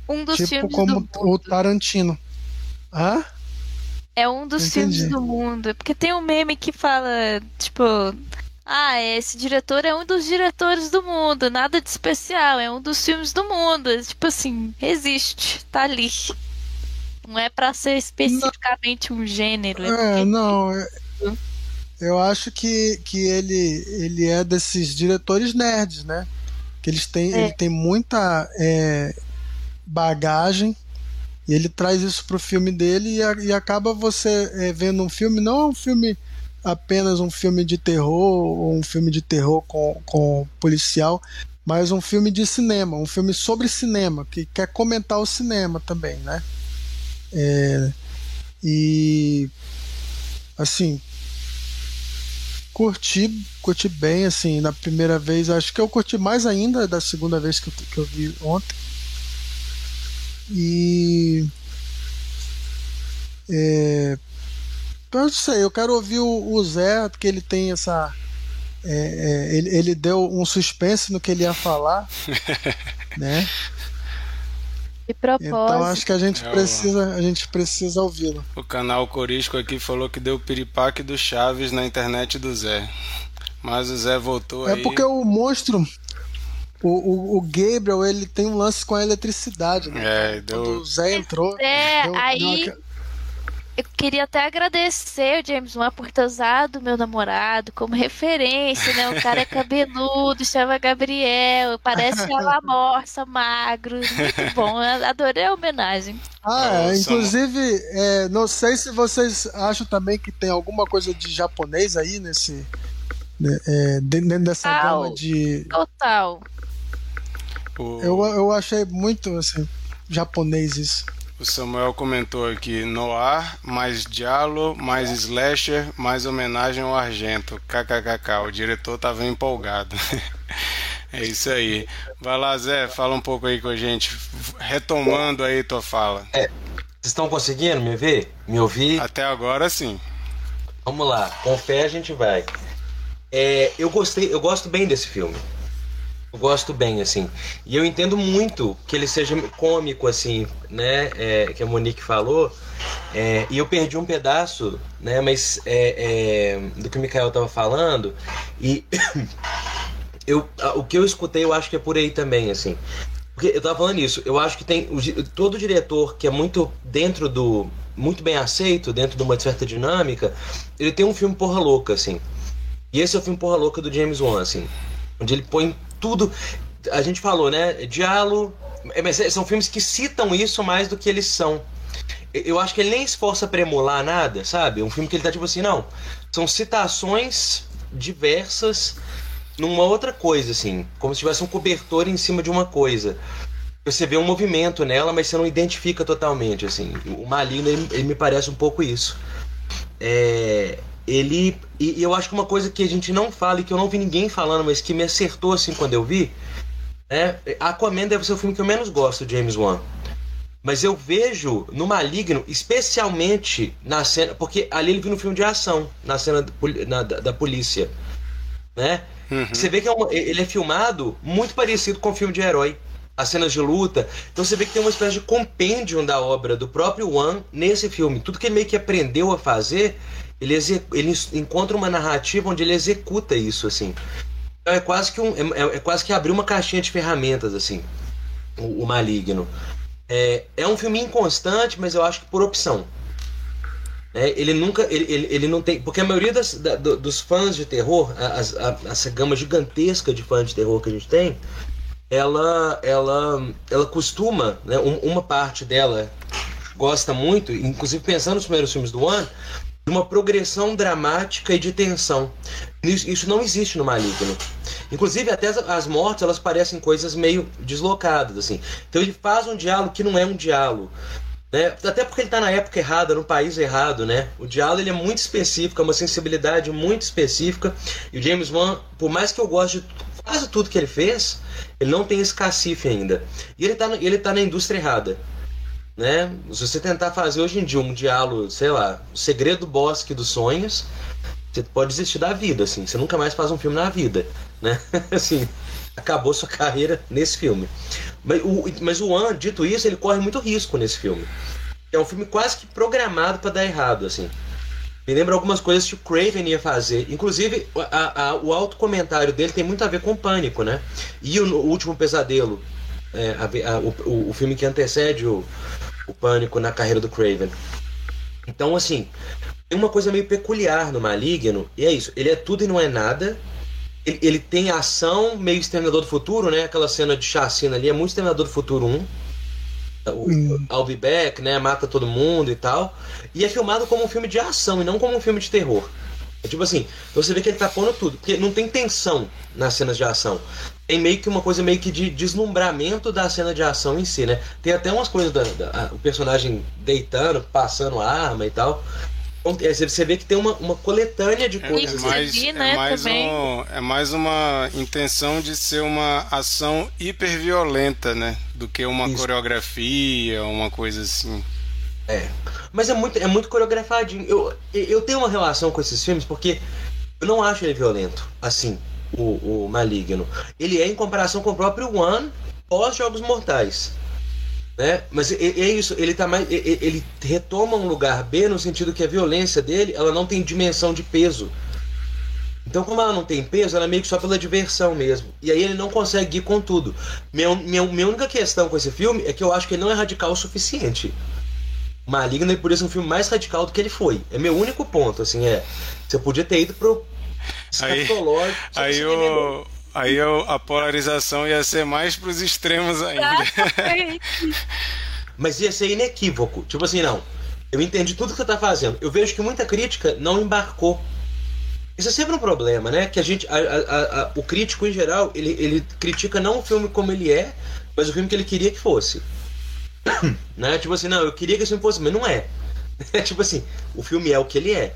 Um dos tipo filmes como o Tarantino. Hã? É um dos Entendi. filmes do mundo. Porque tem um meme que fala, tipo, ah, esse diretor é um dos diretores do mundo, nada de especial, é um dos filmes do mundo. Tipo assim, existe, tá ali. Não é para ser especificamente um gênero. É, não. É... Eu acho que, que ele, ele é desses diretores nerds, né? Que eles têm, É. ele tem muita é, bagagem e ele traz isso pro filme dele e, a- e acaba você é, vendo um filme, não é um filme apenas um filme de terror ou um filme de terror com, com policial, mas um filme de cinema, um filme sobre cinema, que quer comentar o cinema também, né? É, e assim curti curti bem assim na primeira vez acho que eu curti mais ainda da segunda vez que eu, que eu vi ontem. E é, eu não sei eu quero ouvir o, o Zé porque ele tem essa é, é, ele, ele deu um suspense no que ele ia falar [LAUGHS] né De propósito. então acho que a gente É, precisa a gente precisa ouvi-lo O canal Corisco aqui falou que deu piripaque do Chaves na internet do Zé. Mas o Zé voltou É aí. porque o monstro, o, o, o Gabriel, ele tem um lance com a eletricidade, né? É, Quando deu. o Zé entrou. É, deu- aí- deu aque- Eu queria até agradecer o James Wan por ter usado meu namorado como referência, né? O cara é cabeludo, [LAUGHS] chama Gabriel, parece uma [LAUGHS] morsa, magro. Muito bom, eu adorei a homenagem. Ah, é, inclusive, é, não sei se vocês acham também que tem alguma coisa de japonês aí nesse. né, é, dentro dessa Ah, gama o- de. Total. O, Eu, eu achei muito assim, japonês isso. O Samuel comentou aqui: Noir, mais Diallo, mais Slasher, mais homenagem ao Argento. KKKK. O diretor tava empolgado. [LAUGHS] é isso aí. Vai lá, Zé, fala um pouco aí com a gente. Retomando aí tua fala. Vocês estão conseguindo me ver? Me ouvir? Até agora sim. Vamos lá, com fé a gente vai. É, eu gostei, eu gosto bem desse filme. Eu gosto bem, assim. E eu entendo muito que ele seja cômico, assim, né? é, que a Monique falou. É, e eu perdi um pedaço, né? Mas é, é, do que o Mikael tava falando. E [COUGHS] eu, o que eu escutei, eu acho que é por aí também, assim. Porque eu tava falando isso, eu acho que tem todo diretor que é muito dentro do. muito bem aceito, dentro de uma certa dinâmica, ele tem um filme porra louca, assim. E esse é o filme porra louca do James Wan, assim. Onde ele põe tudo. A gente falou, né? Diálogo. é, Mas são filmes que citam isso mais do que eles são. eu acho que ele nem esforça pra emular nada, sabe? É um filme que ele tá tipo assim, não. São citações diversas numa outra coisa, assim. Como se tivesse um cobertor em cima de uma coisa. Você vê um movimento nela, mas você não identifica totalmente, assim. O Maligno, ele, ele me parece um pouco isso. É, ele. E, e eu acho que uma coisa que a gente não fala e que eu não vi ninguém falando, mas que me acertou assim quando eu vi. É, Aquaman deve ser o filme que eu menos gosto de James Wan. Mas eu vejo no Maligno, especialmente na cena. Porque ali ele viu no filme de ação, na cena da, na, da, da polícia. Né? Uhum. Você vê que é uma, ele é filmado muito parecido com o filme de herói. As cenas de luta. Então você vê que tem uma espécie de compêndio da obra do próprio Wan nesse filme. Tudo que ele meio que aprendeu a fazer, ele, ele encontra uma narrativa onde ele executa isso, assim. Então é quase que um. É, é quase que abrir uma caixinha de ferramentas, assim. O, o Maligno. É, é um filme inconstante, mas eu acho que por opção. É, ele nunca. Ele, ele, ele, não tem. Porque a maioria das, da, dos fãs de terror, a, a, essa gama gigantesca de fãs de terror que a gente tem, ela, ela, ela costuma, né, um, uma parte dela gosta muito, inclusive pensando nos primeiros filmes do ano, de uma progressão dramática e de tensão. Isso, não existe no Maligno. Inclusive, até as, mortes, elas parecem coisas meio deslocadas, assim. Então ele faz um diálogo que não é um diálogo. Né? Até porque ele está na época errada, no país errado, né? O diálogo ele é muito específico, é uma sensibilidade muito específica. E o James Wan, por mais que eu goste de quase tudo que ele fez, ele não tem esse cacife ainda. E ele está ele tá na indústria errada. Né? Se você tentar fazer hoje em dia um diálogo, sei lá, o segredo do bosque dos sonhos, você pode desistir da vida, assim. Você nunca mais faz um filme na vida, né? [LAUGHS] assim, acabou sua carreira nesse filme. Mas o, mas o An, dito isso, ele corre muito risco nesse filme. É um filme quase que programado para dar errado, assim. Me lembra algumas coisas que o Craven ia fazer. Inclusive, a, a, o alto comentário dele tem muito a ver com Pânico, né? E o, o Último Pesadelo, é, a, o, o, filme que antecede o, o Pânico na carreira do Craven. Então, assim, tem uma coisa meio peculiar no Maligno, e é isso. Ele é tudo e não é nada. Ele, ele tem ação meio Exterminador do Futuro, né? Aquela cena de chacina ali é muito Exterminador do Futuro 1. O hum. I'll Be Back, né? Mata todo mundo e tal. E é filmado como um filme de ação e não como um filme de terror. É tipo assim, você vê que ele tá pondo tudo. Porque não tem tensão nas cenas de ação. Tem meio que uma coisa meio que de deslumbramento da cena de ação em si, né? Tem até umas coisas da, da o personagem deitando, passando arma e tal. Então, é, você vê que tem uma, uma coletânea de coisas. É mais, vi, é, né, mais um, é mais uma intenção de ser uma ação hiperviolenta, né? Do que uma Isso. coreografia, uma coisa assim. É. Mas é muito, é muito coreografadinho. Eu, eu tenho uma relação com esses filmes porque eu não acho ele violento, assim, o, o Maligno. Ele é em comparação com o próprio One pós-Jogos Mortais. Né? Mas é, é isso, ele tá mais. Ele retoma um lugar B no sentido que a violência dele ela não tem dimensão de peso. Então, como ela não tem peso, ela é meio que só pela diversão mesmo. E aí ele não consegue ir com tudo. Minha, minha, minha única questão com esse filme é que eu acho que ele não é radical o suficiente. Maligno é por isso um filme mais radical do que ele foi. É meu único ponto, assim, é. Você podia ter ido pro. Aí, aí o, Aí a polarização ia ser mais pros extremos ainda. [LAUGHS] Mas ia ser inequívoco. Tipo assim, não. Eu entendi tudo que você tá fazendo. Eu vejo que muita crítica não embarcou. Isso é sempre um problema, né? Que a gente. A, a, a, o crítico, em geral, ele, ele critica não o filme como ele é, mas o filme que ele queria que fosse. [COUGHS] né? Tipo assim, não, eu queria que esse filme fosse, mas não é. É [LAUGHS] tipo assim, o filme é o que ele é.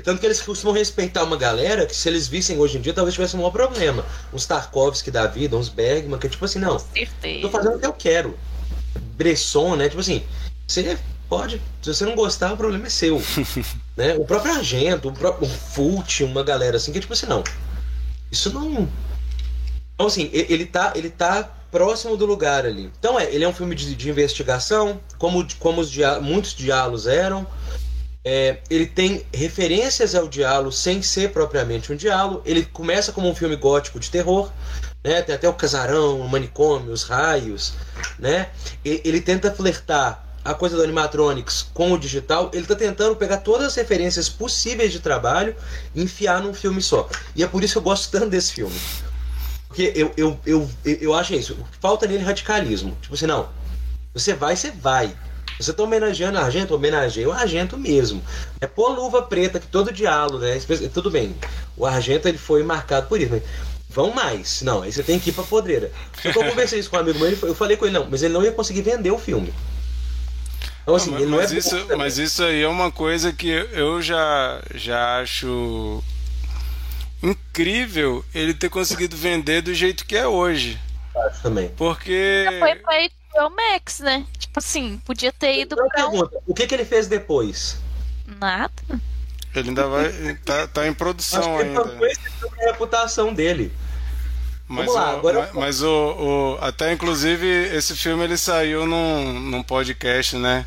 Tanto que eles costumam respeitar uma galera que, se eles vissem hoje em dia, talvez tivesse um maior problema. Uns Tarkovsky da vida, uns Bergman, que é tipo assim, não. Tô fazendo o que eu quero. Bresson, né? Tipo assim, você pode. Se você não gostar, o problema é seu. [LAUGHS] né? O próprio Argento, o próprio Fult, uma galera assim, que é tipo assim, não. Isso não. Então, assim, ele tá, ele tá próximo do lugar ali. Então, é, ele é um filme de, de investigação, como, como os dia, muitos diálogos eram. É, ele tem referências ao diálogo sem ser propriamente um diálogo. Ele começa como um filme gótico de terror, né? Tem até o casarão, o manicômio, os raios, né? Ele tenta flertar a coisa do animatronics com o digital. Ele está tentando pegar todas as referências possíveis de trabalho e enfiar num filme só. E é por isso que eu gosto tanto desse filme. Porque eu, eu, eu, eu acho isso. Falta nele radicalismo. Tipo assim, não. Você vai, você vai. Você tá homenageando a Argento, homenageia o Argento mesmo. É pôr luva preta, que todo diálogo, né? Tudo bem, o Argento ele foi marcado por isso, mas vão mais. Não, aí você tem que ir pra podreira. Eu conversei isso com um amigo meu, eu falei com ele, não, mas ele não ia conseguir vender o filme. Então, assim, mas, mas, é isso, mas isso aí é uma coisa que eu já, já acho incrível ele ter conseguido vender do jeito que é hoje. Acho também. Porque. Foi pra HBO Max, né? Tipo assim, podia ter ido então, pra. Pergunta, o que, que ele fez depois? Nada. Ele ainda vai. tá, tá em produção Acho que ainda. Foi a reputação dele. Mas, Vamos lá, o, agora mas, mas o, o, até inclusive esse filme ele saiu num, num podcast, né?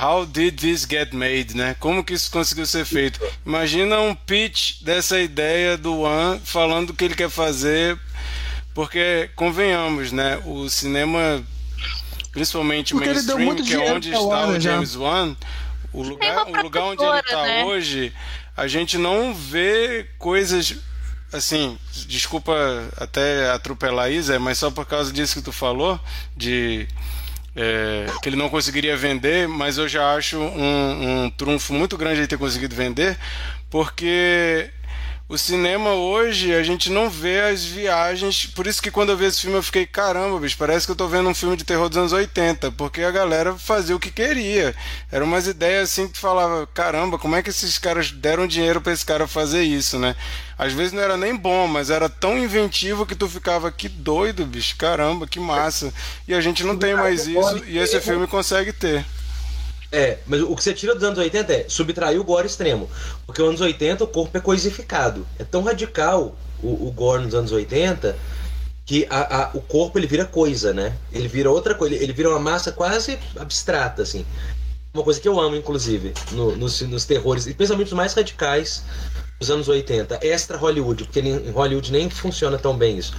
How did this get made, né? Como que isso conseguiu ser feito? Imagina um pitch dessa ideia do One falando o que ele quer fazer, porque convenhamos, né? O cinema, principalmente porque mainstream, que é onde está o James Wan, o lugar, o lugar onde ele está né? hoje, a gente não vê coisas assim, desculpa até atropelar Isa, mas só por causa disso que tu falou, de é, que ele não conseguiria vender, mas eu já acho um, um trunfo muito grande ele ter conseguido vender, porque o cinema hoje, a gente não vê as viagens. Por isso que quando eu vi esse filme eu fiquei, caramba, bicho, parece que eu tô vendo um filme de terror dos anos 80, porque a galera fazia o que queria. Eram umas ideias assim que falava, caramba, como é que esses caras deram dinheiro para esse cara fazer isso, né? Às vezes não era nem bom, mas era tão inventivo que tu ficava, que doido, bicho, caramba, que massa. E a gente não tem mais isso, e esse filme consegue ter. É, mas o que você tira dos anos 80 é subtrair o gore extremo. Porque nos anos 80 o corpo é coisificado. É tão radical o, o gore nos anos 80 que a, a, o corpo ele vira coisa, né? Ele vira outra coisa, ele vira uma massa quase abstrata, assim. Uma coisa que eu amo, inclusive, no, nos, nos terrores, e principalmente os mais radicais dos anos 80. Extra Hollywood, porque em Hollywood nem funciona tão bem isso.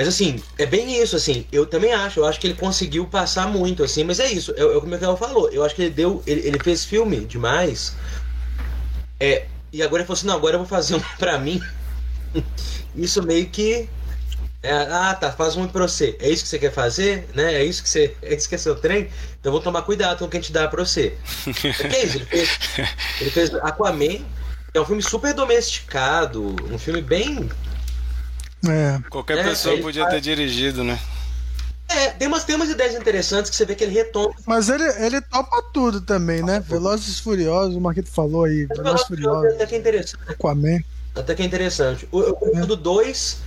Mas assim, é bem isso, assim, eu também acho, eu acho que ele conseguiu passar muito, assim, mas é isso, é, é como o Miguel falou, eu acho que ele deu, ele, ele fez filme demais, é, e agora ele falou assim, não, agora eu vou fazer um pra mim, [LAUGHS] isso meio que, é, ah, tá, faz um pra você, é isso que você quer fazer, né, é isso que você, [LAUGHS] é isso que é seu trem, então vou tomar cuidado com o que a gente dá pra você. É é isso, ele fez, ele fez Aquaman, é um filme super domesticado, um filme bem é. Qualquer é, pessoa podia faz... ter dirigido, né? É, tem umas, tem umas ideias interessantes que você vê que ele retoma. Mas ele, ele topa tudo também, né? Velozes e Furiosos, o Marquito falou aí. Velozes e Furiosos. Até que é interessante. Aquaman. Até que é interessante. O, o é. do 2,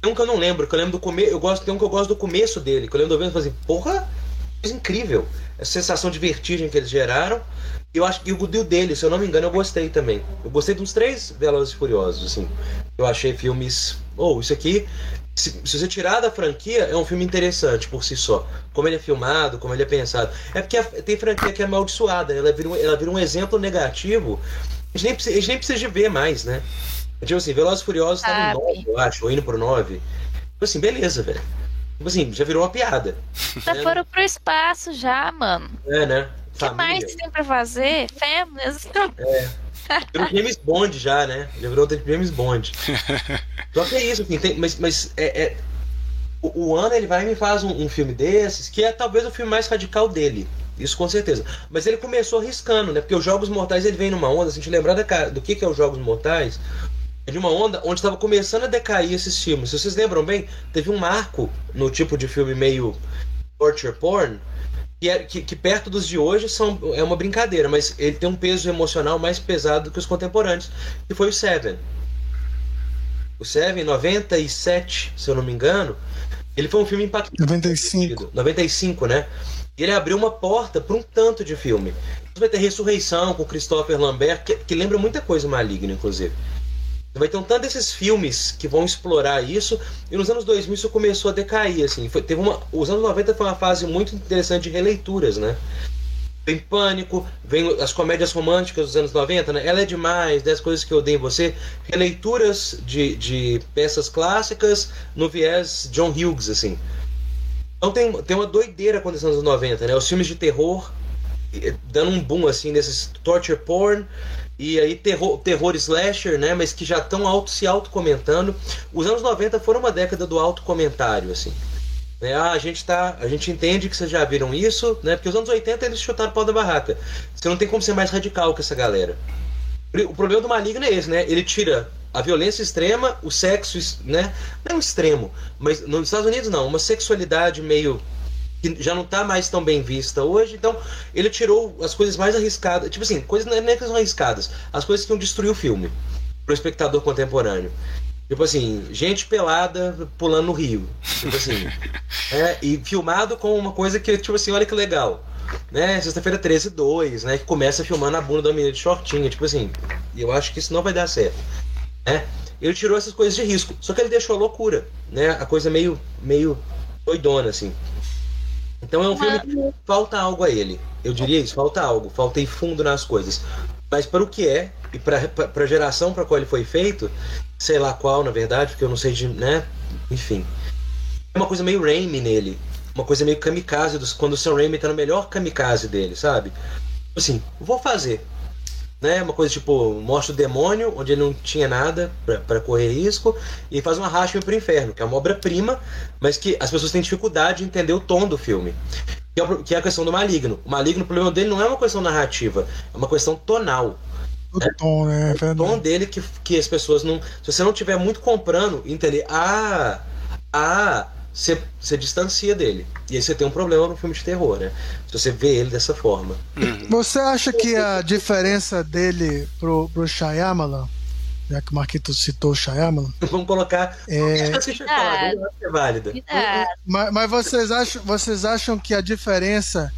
tem um que eu não lembro, que eu lembro do começo. Eu gosto, tem um que eu gosto do começo dele, que eu lembro do vendo e assim, porra, coisa incrível. Essa sensação de vertigem que eles geraram. Eu acho que o dele, se eu não me engano, eu gostei também. Eu gostei dos três Velozes e Furiosos, assim. Eu achei filmes. Ou oh, isso aqui, se, se, você tirar da franquia, é um filme interessante por si só. Como ele é filmado, como ele é pensado. É porque a, tem franquia que é amaldiçoada, ela vira um, ela vira um exemplo negativo. A gente, nem precisa, a gente nem precisa de ver mais, né? Tipo assim, Velozes e Furiosos tá no 9, eu acho, ou indo pro 9. Tipo assim, beleza, velho. Tipo assim, já virou uma piada. Já né? foram pro espaço já, mano. É, né? O que mais tem pra fazer? Families. É. Virou James Bond já, né? Já virou James Bond. [LAUGHS] Só que é isso, assim, tem, mas, mas é, é, o, o Ana ele vai e me faz um, um, filme desses, que é talvez o filme mais radical dele. Isso com certeza. Mas ele começou arriscando, né? Porque os Jogos Mortais ele vem numa onda, se a gente lembrar da, do que, que é os Jogos Mortais, é de uma onda onde estava começando a decair esses filmes. Se vocês lembram bem, teve um marco no tipo de filme meio torture porn, que, é, que, que, perto dos de hoje são, é uma brincadeira, mas ele tem um peso emocional mais pesado do que os contemporâneos, que foi o Seven. O Seven, 97, se eu não me engano, ele foi um filme impactante. 95. 95, né? E ele abriu uma porta para um tanto de filme. Vai ter Ressurreição com Christopher Lambert, que, que lembra muita coisa maligna, inclusive. Vai ter um tanto desses filmes que vão explorar isso, e nos anos 2000 isso começou a decair, assim. Foi, teve uma, os anos 90 foi uma fase muito interessante de releituras, né? Vem Pânico, vem as comédias românticas dos anos 90, né? Ela é demais, 10 coisas que eu odeio em você. Releituras de, de peças clássicas no viés John Hughes, assim. Então tem, tem uma doideira acontecendo nos anos 90, né? Os filmes de terror dando um boom, assim, desses torture porn, e aí terror, terror slasher, né? Mas que já estão auto, se auto-comentando. Os anos 90 foram uma década do auto-comentário, assim. Né? Ah, a gente tá. A gente entende que vocês já viram isso, né? Porque os anos 80 eles chutaram o pau da barraca. Você não tem como ser mais radical que essa galera. O problema do maligno é esse, né? Ele tira a violência extrema, o sexo, né? Não é um extremo, mas nos Estados Unidos não, uma sexualidade meio que já não está mais tão bem vista hoje, então ele tirou as coisas mais arriscadas, tipo assim, coisas não é que são arriscadas, as coisas que iam destruir o filme pro espectador contemporâneo. Tipo assim, gente pelada pulando no rio. Tipo assim. [LAUGHS] é, e filmado com uma coisa que, tipo assim, olha que legal. Né? Sexta-feira 13, 2, né? Que começa filmando a bunda da menina de shortinho. Tipo assim, eu acho que isso não vai dar certo. Né? Ele tirou essas coisas de risco. Só que ele deixou a loucura, né? A coisa meio, meio doidona, assim. Então é um filme que falta algo a ele. Eu diria isso, falta algo, falta ir fundo nas coisas. Mas para o que é, e para a geração para qual ele foi feito, sei lá qual, na verdade, porque eu não sei de. né? Enfim. É uma coisa meio Raimi nele. Uma coisa meio kamikaze, dos, quando o Sam Raimi tá no melhor kamikaze dele, sabe? Assim, vou fazer né? Uma coisa tipo, mostra o demônio, onde ele não tinha nada para correr risco, e faz uma racha pro inferno, que é uma obra-prima, mas que as pessoas têm dificuldade de entender o tom do filme. Que é, que é a questão do maligno. O maligno, o problema dele não é uma questão narrativa, é uma questão tonal. O né? tom, né? O tom dele que, que as pessoas não. Se você não tiver muito comprando, entender. Ah, ah, você, você distancia dele. E aí você tem um problema no filme de terror, né? Se você vê ele dessa forma. Uhum. Você acha que a diferença dele pro, pro Shyamalan, já que o Marquito citou o Shyamalan... [LAUGHS] Vamos colocar... É... é válida. Mas, mas vocês, acham, vocês acham que a diferença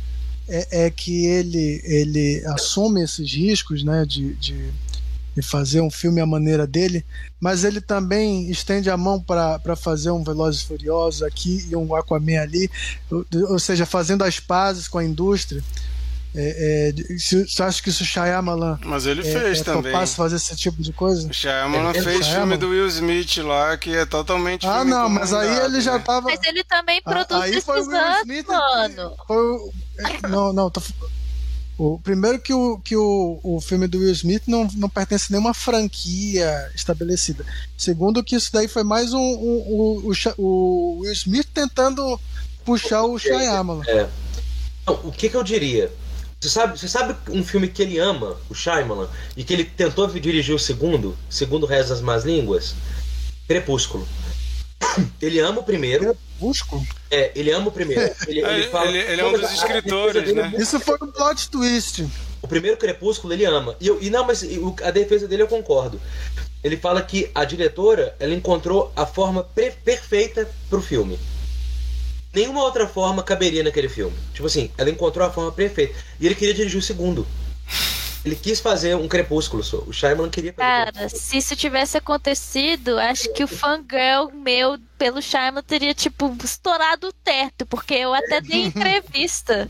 é, é que ele, ele assume esses riscos, né? de, de e fazer um filme à maneira dele, mas ele também estende a mão para fazer um Velozes Furiosos aqui e um Aquaman ali, ou, ou seja, fazendo as pazes com a indústria. É, é, se, você acha que isso o Shyamalan Mas ele é, fez é, também. fazer esse tipo de coisa? O Shyamalan fez o filme do Will Smith lá, que é totalmente Ah, não, mas aí ele já né? tava... Mas ele também produziu esses anos, mano. Foi, não, não, tô... O, primeiro que, o, que o, o filme do Will Smith não, não pertence a nenhuma franquia estabelecida. Segundo que isso daí foi mais um, um, um o, o, Will Smith tentando puxar o Shyamalan. É. Então, o que, que eu diria? Você sabe, você sabe um filme que ele ama, o Shyamalan, e que ele tentou dirigir o segundo, segundo das más línguas? Crepúsculo. Ele ama o primeiro. Crepúsculo? É, ele ama o primeiro. Ele, ele, fala, ele, ele é um dos escritores, né? Isso foi um plot twist. O primeiro Crepúsculo ele ama. E, eu, e não, mas a defesa dele eu concordo. Ele fala que a diretora ela encontrou a forma perfeita pro filme. Nenhuma outra forma caberia naquele filme. Tipo assim, ela encontrou a forma perfeita. E ele queria dirigir o segundo. Ele quis fazer um crepúsculo, só. o Shyamalan queria fazer. Cara, se isso tivesse acontecido, acho que o fangirl meu pelo Shyamalan teria, tipo, estourado o teto, porque eu até dei [LAUGHS] entrevista.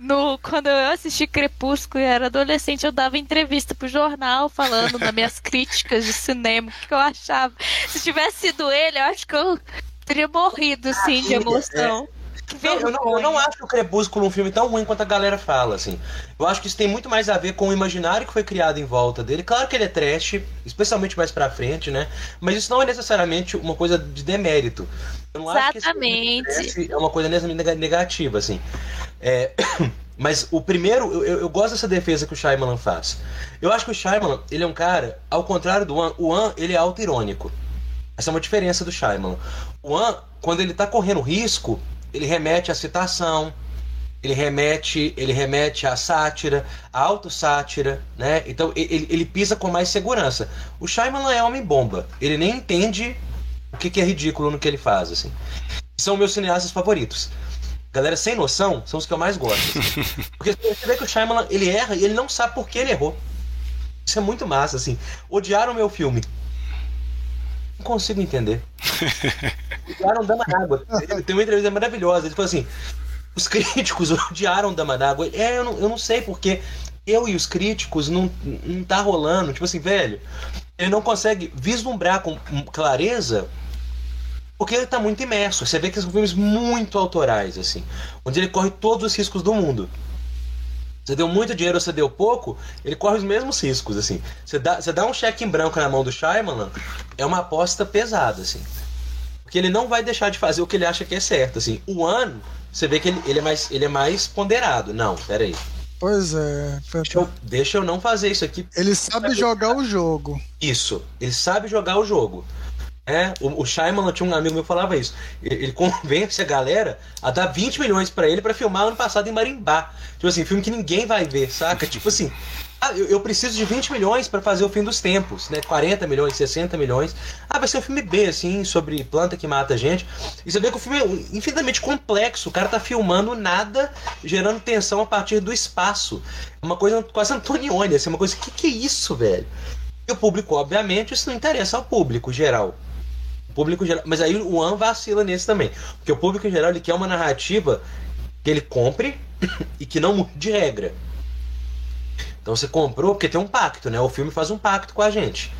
No, quando eu assisti Crepúsculo e era adolescente, eu dava entrevista pro jornal falando das minhas [LAUGHS] críticas de cinema, o que eu achava. Se tivesse sido ele, eu acho que eu teria morrido, assim, de emoção. É. Não, eu, não, eu não acho o Crepúsculo um filme tão ruim quanto a galera fala, assim. Eu acho que isso tem muito mais a ver com o imaginário que foi criado em volta dele. Claro que ele é trash, especialmente mais pra frente, né? Mas isso não é necessariamente uma coisa de demérito. Eu não Exatamente. acho que é uma coisa negativa, assim. É... [COUGHS] Mas o primeiro, eu, eu, gosto dessa defesa que o Shyamalan faz. Eu acho que o Shyamalan, ele é um cara, ao contrário do An, o An, ele é auto-irônico. Essa é uma diferença do Shyamalan. O An, quando ele tá correndo risco, ele remete à citação, ele remete, ele remete à sátira, à autossátira, né? Então ele, ele pisa com mais segurança. O Shyamalan é homem bomba. Ele nem entende o que, que é ridículo no que ele faz, assim. São meus cineastas favoritos. Galera sem noção são os que eu mais gosto. Assim. [LAUGHS] Porque você vê que o Shyamalan, ele erra e ele não sabe por que ele errou. Isso é muito massa, assim. Odiaram o meu filme. Consigo entender. [LAUGHS] odiaram Dama d'Água. Tem uma entrevista maravilhosa. Ele falou assim: os críticos [LAUGHS] odiaram Dama d'Água. É, eu não, eu não sei porque eu e os críticos não, não tá rolando. Tipo assim, velho, ele não consegue vislumbrar com clareza porque ele tá muito imerso. Você vê que são filmes muito autorais, assim, onde ele corre todos os riscos do mundo. Você deu muito dinheiro ou você deu pouco, ele corre os mesmos riscos, assim. Você dá, você dá um cheque em branco na mão do Shyamalan, é uma aposta pesada, assim. Porque que ele não vai deixar de fazer o que ele acha que é certo. Assim, o ano, você vê que ele, ele, é, mais, ele é mais ponderado. Não, peraí. Pois é. Deixa eu, deixa eu não fazer isso aqui. Ele sabe jogar o jogo. Isso, ele sabe jogar o jogo. É, o, o Shyamalan tinha um amigo meu que falava isso. Ele, ele [LAUGHS] convence a galera a dar 20 milhões para ele para filmar ano passado em Marimbá. Tipo assim, filme que ninguém vai ver, saca? Tipo assim, ah, eu, eu, preciso de 20 milhões para fazer o fim dos tempos, né? 40 milhões, 60 milhões. Ah, vai ser um filme B, assim, sobre planta que mata gente. E você vê que o filme é infinitamente complexo. O cara tá filmando nada, gerando tensão a partir do espaço. É uma coisa quase Antonioni, assim, uma coisa, que que é isso, velho? E o público, obviamente, isso não interessa ao público geral. Público geral. Mas aí o An vacila nesse também. Porque o público geral ele quer uma narrativa que ele compre [COUGHS] e que não mude de regra. Então você comprou porque tem um pacto, né? O filme faz um pacto com a gente.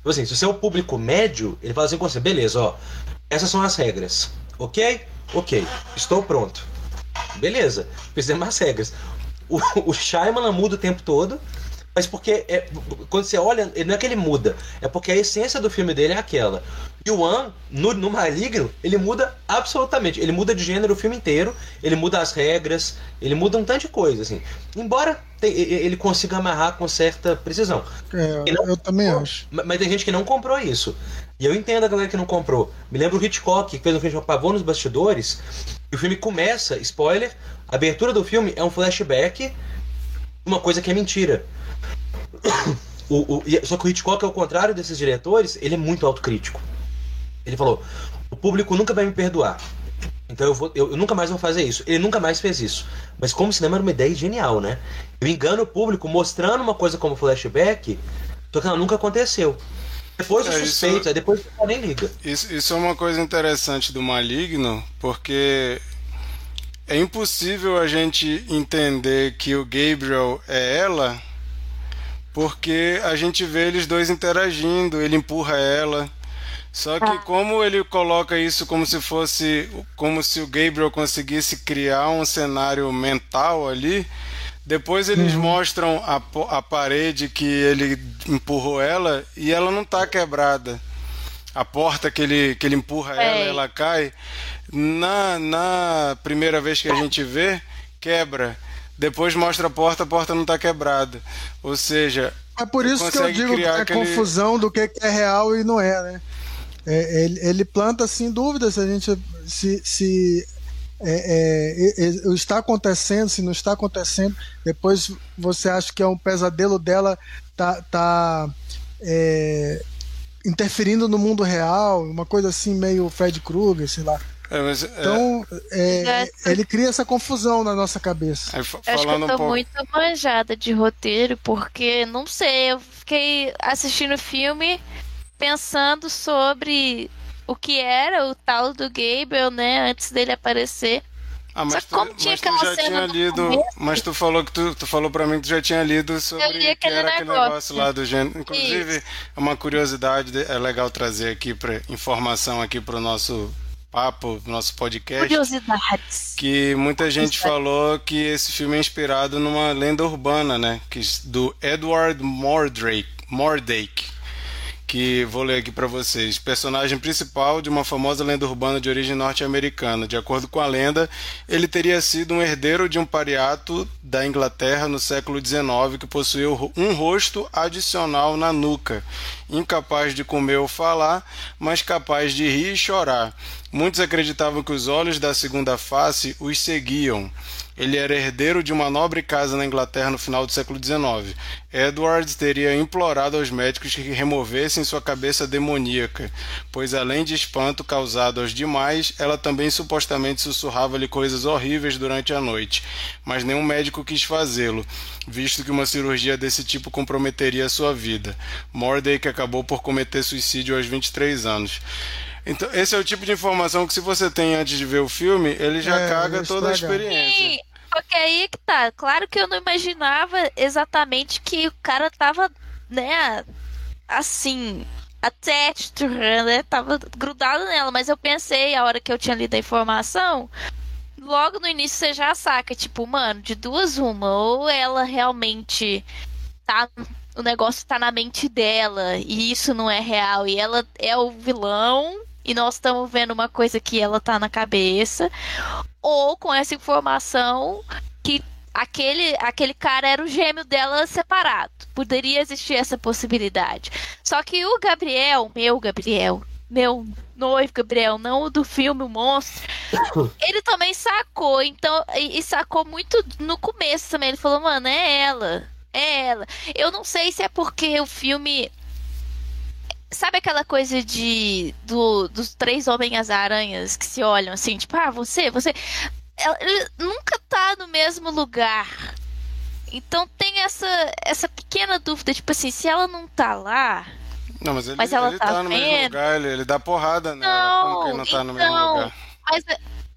Então, assim, se você é o público médio, ele fala assim com você, beleza, ó, essas são as regras. Ok? Ok, estou pronto. Beleza, fizemos as regras. O, [LAUGHS] o Shyamalan muda o tempo todo, mas porque é, quando você olha, não é que ele muda, é porque a essência do filme dele é aquela. E o An, no, no Maligno, ele muda absolutamente. Ele muda de gênero o filme inteiro, ele muda as regras, ele muda um tanto de coisa, assim. Embora ele consiga amarrar com certa precisão. É, não, eu também acho. Mas tem gente que não comprou isso. E eu entendo a galera que não comprou. Me lembro o Hitchcock, que fez um filme chamado Pavor nos Bastidores, e o filme começa, spoiler, a abertura do filme é um flashback, uma coisa que é mentira. [COUGHS] O, o, só que o Hitchcock, ao contrário desses diretores, ele é muito autocrítico. Ele falou: o público nunca vai me perdoar. Então eu, vou, eu, eu, nunca mais vou fazer isso. Ele nunca mais fez isso. Mas como cinema era uma ideia genial, né? Eu engano o público mostrando uma coisa como flashback, só que ela nunca aconteceu. Depois o é, suspeito, aí depois o nem liga. Isso, isso é uma coisa interessante do Maligno, porque é impossível a gente entender que o Gabriel é ela, porque a gente vê eles dois interagindo, ele empurra ela só que ah. como ele coloca isso como se fosse como se o Gabriel conseguisse criar um cenário mental ali, depois eles uhum. mostram a, a parede que ele empurrou ela e ela não está quebrada. A porta que ele, que ele empurra ela, ela cai. Na, na primeira vez que a gente vê, quebra. Depois mostra a porta, a porta não está quebrada. Ou seja. É por isso que eu digo que é aquele... confusão do que é real e não é, né? É, ele, ele, planta assim dúvidas se a gente se, se é, é, é, está acontecendo, se não está acontecendo. Depois você acha que é um pesadelo dela tá, tá é, interferindo no mundo real, uma coisa assim meio Fred Krueger, sei lá. É, mas, então, é, ele cria essa confusão na nossa cabeça. Acho que eu tô um pouco... muito manjada de roteiro, porque, não sei, eu fiquei assistindo o filme pensando sobre o que era o tal do Gabriel, né, antes dele aparecer. Ah, mas, tu, como tinha mas tu já tinha lido, mas tu falou que tu, tu falou para mim que tu já tinha lido sobre que era aquele negócio, negócio lá do gênero. Inclusive, Isso. é uma curiosidade, é legal trazer aqui para informação aqui para o nosso papo, nosso podcast. Curiosidades. Que muita gente falou que esse filme é inspirado numa lenda urbana, né, que do Edward Mordrake, Mordake que vou ler aqui para vocês. Personagem principal de uma famosa lenda urbana de origem norte-americana. De acordo com a lenda, ele teria sido um herdeiro de um pariato da Inglaterra no século XIX que possuía um rosto adicional na nuca, incapaz de comer ou falar, mas capaz de rir e chorar. Muitos acreditavam que os olhos da segunda face os seguiam. Ele era herdeiro de uma nobre casa na Inglaterra no final do século XIX. Edward teria implorado aos médicos que removessem sua cabeça demoníaca, pois além de espanto causado aos demais, ela também supostamente sussurrava-lhe coisas horríveis durante a noite. Mas nenhum médico quis fazê-lo, visto que uma cirurgia desse tipo comprometeria sua vida. Mordecai acabou por cometer suicídio aos 23 anos. Então, esse é o tipo de informação que se você tem antes de ver o filme, ele já é, caga toda a experiência. Sim, porque aí que tá. Claro que eu não imaginava exatamente que o cara tava, né, assim, attached [LAUGHS] to her, né? Tava grudado nela, mas eu pensei, a hora que eu tinha lido a informação, logo no início você já saca, tipo, mano, de duas uma, ou ela realmente tá o negócio tá na mente dela e isso não é real e ela é o vilão e nós estamos vendo uma coisa que ela tá na cabeça, ou com essa informação que aquele, aquele cara era o gêmeo dela separado. Poderia existir essa possibilidade. Só que o Gabriel, meu Gabriel, meu noivo Gabriel, não o do filme O Monstro, [COUGHS] ele também sacou, então, e, e sacou muito no começo também. Ele falou, mano, é ela. É ela. Eu não sei se é porque o filme Sabe aquela coisa de do, dos três Homens-Aranhas que se olham assim, tipo, ah, você, você. Ele nunca tá no mesmo lugar. Então tem essa, essa pequena dúvida, tipo assim, se ela não tá lá. Não, mas ele, Mas ela ele tá tá, no mesmo lugar, ele, ele dá porrada nela. Não, Como que ele não tá no mesmo então, lugar? Mas,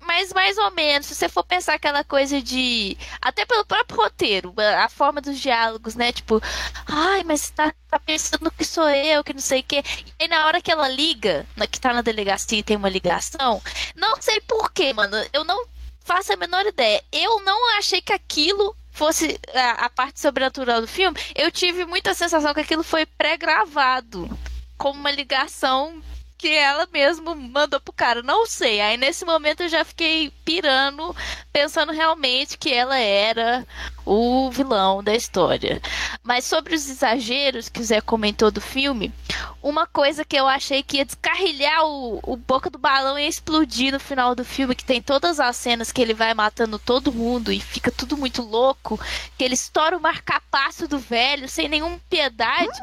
mas mais ou menos, se você for pensar aquela coisa de. Até pelo próprio roteiro, a forma dos diálogos, né? Tipo, ai, mas você tá, tá pensando que sou eu, que não sei o quê. E aí na hora que ela liga, que tá na delegacia e tem uma ligação, não sei porquê, mano. Eu não faço a menor ideia. Eu não achei que aquilo fosse a, a parte sobrenatural do filme. Eu tive muita sensação que aquilo foi pré-gravado. Como uma ligação que ela mesmo mandou pro cara. Não sei. Aí nesse momento eu já fiquei pirando, pensando realmente que ela era o vilão da história. Mas sobre os exageros que o Zé comentou do filme, uma coisa que eu achei que ia descarrilhar o, o boca do balão e explodir no final do filme, que tem todas as cenas que ele vai matando todo mundo e fica tudo muito louco, que ele estoura o marcapasso do velho sem nenhuma piedade.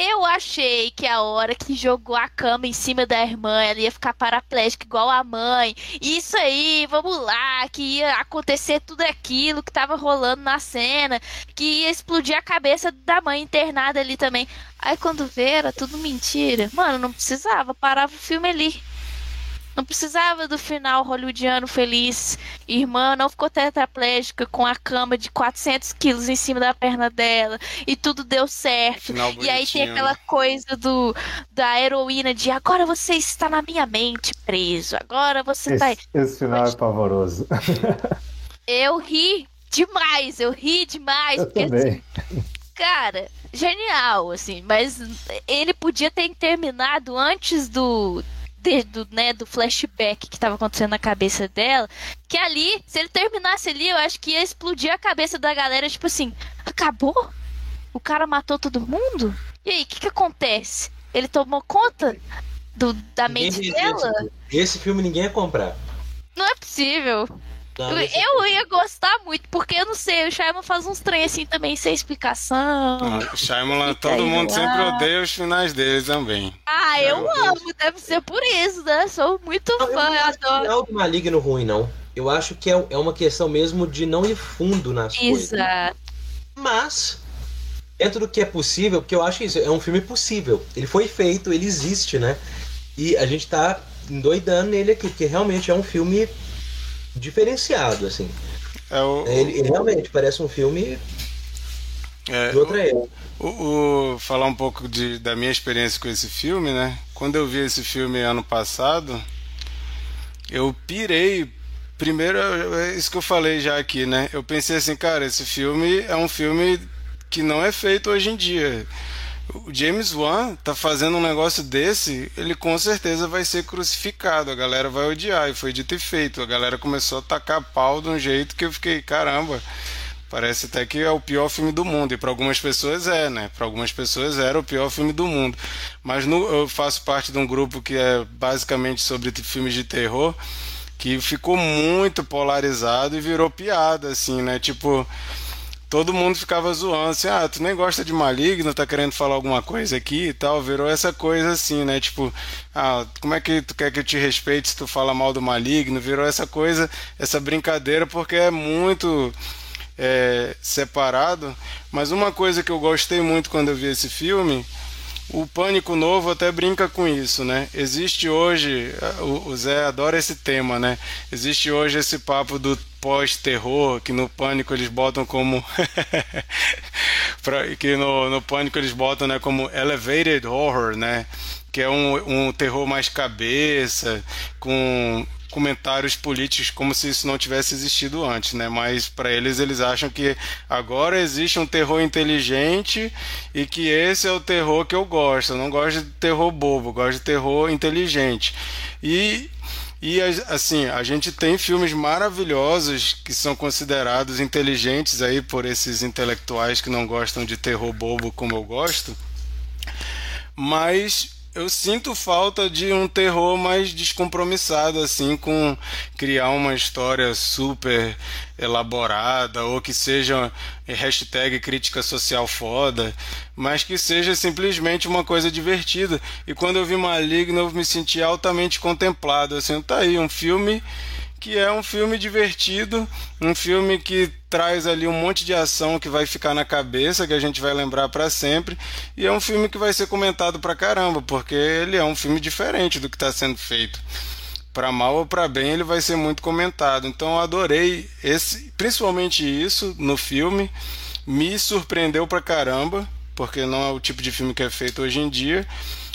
Eu achei que a hora que jogou a cama em cima da irmã, ela ia ficar paraplégica igual a mãe. Isso aí, vamos lá, que ia acontecer tudo aquilo que tava rolando na cena, que ia explodir a cabeça da mãe internada ali também. Aí quando vê, era tudo mentira. Mano, não precisava, parava o filme ali. Não precisava do final hollywoodiano feliz. Irmã não ficou tetraplégica com a cama de 400 quilos em cima da perna dela. E tudo deu certo. E aí tem aquela coisa do da heroína de agora você está na minha mente preso. Agora você tá aí. Esse, esse final é pavoroso. [LAUGHS] Eu ri demais, eu ri demais. Eu porque, também. cara, genial, assim, mas ele podia ter terminado antes do. De- do, né, do flashback que estava acontecendo na cabeça dela, que ali, se ele terminasse ali, eu acho que ia explodir a cabeça da galera, tipo assim, acabou? O cara matou todo mundo? E aí, o que que acontece? Ele tomou conta do, da Ninguém mente dela? esse, esse filme ninguém ia comprar. Não é possível. Não, Eu, eu ia gostar muito, porque eu não sei, o Shyamalan faz uns trem assim também, sem explicação. Ah, Shyamalan, todo mundo no sempre odeia os finais dele também. Ah, eu Deus. amo, deve ser por isso, né? Sou muito Não, eu fã, não eu acho o adoro. final do Maligno ruim, não. Eu acho que é, é uma questão mesmo de não ir fundo nas coisas. Exato. Mas, dentro do que é possível, porque eu acho isso, é um filme possível. Ele foi feito, ele existe, né? E a gente tá endoidando nele aqui, porque realmente é um filme diferenciado, assim. É o, Ele, ele realmente parece um filme é, de outra época. O, o- falar um pouco de, da minha experiência com esse filme, né? Quando eu vi esse filme ano passado, eu pirei. Primeiro, é isso que eu falei já aqui, né? Eu pensei assim, cara, esse filme é um filme que não é feito hoje em dia. O James Wan tá fazendo um negócio desse, ele com certeza vai ser crucificado, a galera vai odiar, e foi dito e feito. A galera começou a tacar pau de um jeito que eu fiquei, caramba, Parece até que é o pior filme do mundo. E para algumas pessoas é, né? Para algumas pessoas era o pior filme do mundo. Mas no- eu faço parte de um grupo que é basicamente sobre filmes de terror que ficou muito polarizado e virou piada, assim, né? Tipo, todo mundo ficava zoando assim, ah, tu nem gosta de maligno, tá querendo falar alguma coisa aqui e tal, virou essa coisa assim, né? Tipo, ah, como é que tu quer que eu te respeite se tu fala mal do maligno? Virou essa coisa, essa brincadeira, porque é muito é, separado. Mas uma coisa que eu gostei muito quando eu vi esse filme, o Pânico Novo até brinca com isso, né? Existe hoje, o, o Zé adora esse tema, né? Existe hoje esse papo do pós-terror, que no Pânico eles botam como. [LAUGHS] que no, no Pânico eles botam né, como elevated horror, né? Que é um, um terror mais cabeça, com comentários políticos como se isso não tivesse existido antes, né? Mas para eles eles acham que agora existe um terror inteligente e que esse é o terror que eu gosto. Eu não gosto de terror bobo, gosto de terror inteligente. E e assim, a gente tem filmes maravilhosos que são considerados inteligentes aí por esses intelectuais que não gostam de terror bobo como eu gosto. Mas eu sinto falta de um terror mais descompromissado, assim, com criar uma história super elaborada, ou que seja hashtag crítica social foda, mas que seja simplesmente uma coisa divertida. E quando eu vi Maligno, eu me senti altamente contemplado, assim, tá aí, um filme que é um filme divertido, um filme que traz ali um monte de ação que vai ficar na cabeça, que a gente vai lembrar para sempre, e é um filme que vai ser comentado pra caramba, porque ele é um filme diferente do que está sendo feito. Para mal ou para bem, ele vai ser muito comentado. Então eu adorei esse, principalmente isso no filme, me surpreendeu pra caramba, porque não é o tipo de filme que é feito hoje em dia.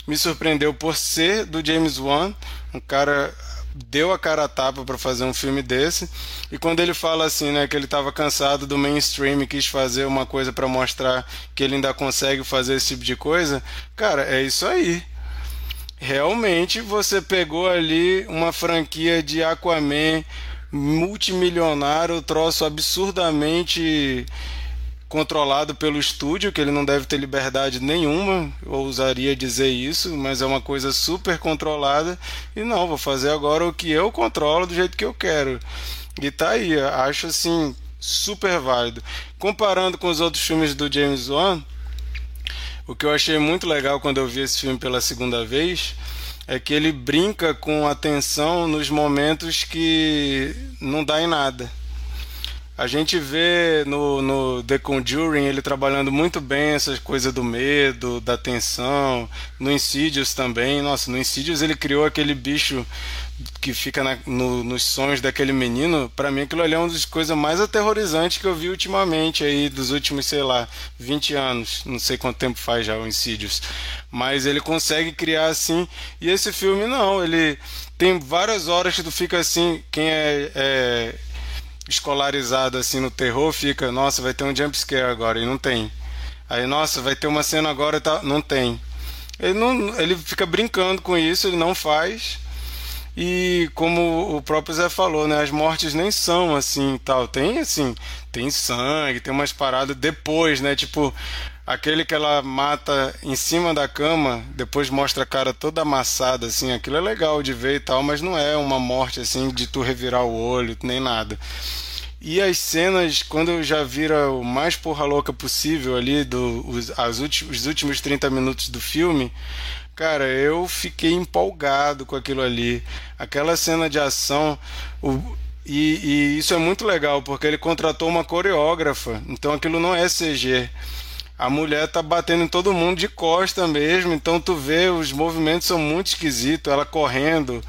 Me surpreendeu por ser do James Wan, um cara deu a cara a tapa para fazer um filme desse. E quando ele fala assim, né, que ele estava cansado do mainstream e quis fazer uma coisa para mostrar que ele ainda consegue fazer esse tipo de coisa, cara, é isso aí. Realmente você pegou ali uma franquia de Aquaman multimilionário, troço absurdamente controlado pelo estúdio, que ele não deve ter liberdade nenhuma, eu ousaria dizer isso, mas é uma coisa super controlada. E não, vou fazer agora o que eu controlo do jeito que eu quero. E tá aí, acho assim super válido. Comparando com os outros filmes do James Wan, o que eu achei muito legal quando eu vi esse filme pela segunda vez é que ele brinca com a tensão nos momentos que não dá em nada. A gente vê no, no The Conjuring ele trabalhando muito bem essa coisa do medo, da tensão. No Insidious também. Nossa, no Insidious ele criou aquele bicho que fica na, no, nos sonhos daquele menino. Para mim aquilo ali é uma das coisas mais aterrorizantes que eu vi ultimamente aí, dos últimos, sei lá, 20 anos. Não sei quanto tempo faz já o Insidious. Mas ele consegue criar assim. E esse filme não, ele tem várias horas que tu fica assim, quem é, é escolarizado assim no terror fica, nossa, vai ter um jump scare agora e não tem. Aí, nossa, vai ter uma cena agora e tá, não tem. Ele não, ele fica brincando com isso, ele não faz. E como o próprio Zé falou, né, as mortes nem são assim, tal. Tem assim, tem sangue, tem umas paradas depois, né, tipo aquele que ela mata em cima da cama, depois mostra a cara toda amassada, assim, aquilo é legal de ver e tal, mas não é uma morte assim de tu revirar o olho, nem nada. E as cenas, quando já vira o mais porra louca possível ali, do, os, as últimos, os últimos 30 minutos do filme, cara, eu fiquei empolgado com aquilo ali. Aquela cena de ação, o, e, e, isso é muito legal, porque ele contratou uma coreógrafa, então aquilo não é CG a mulher tá batendo em todo mundo de costa mesmo, então tu vê os movimentos são muito esquisitos, ela correndo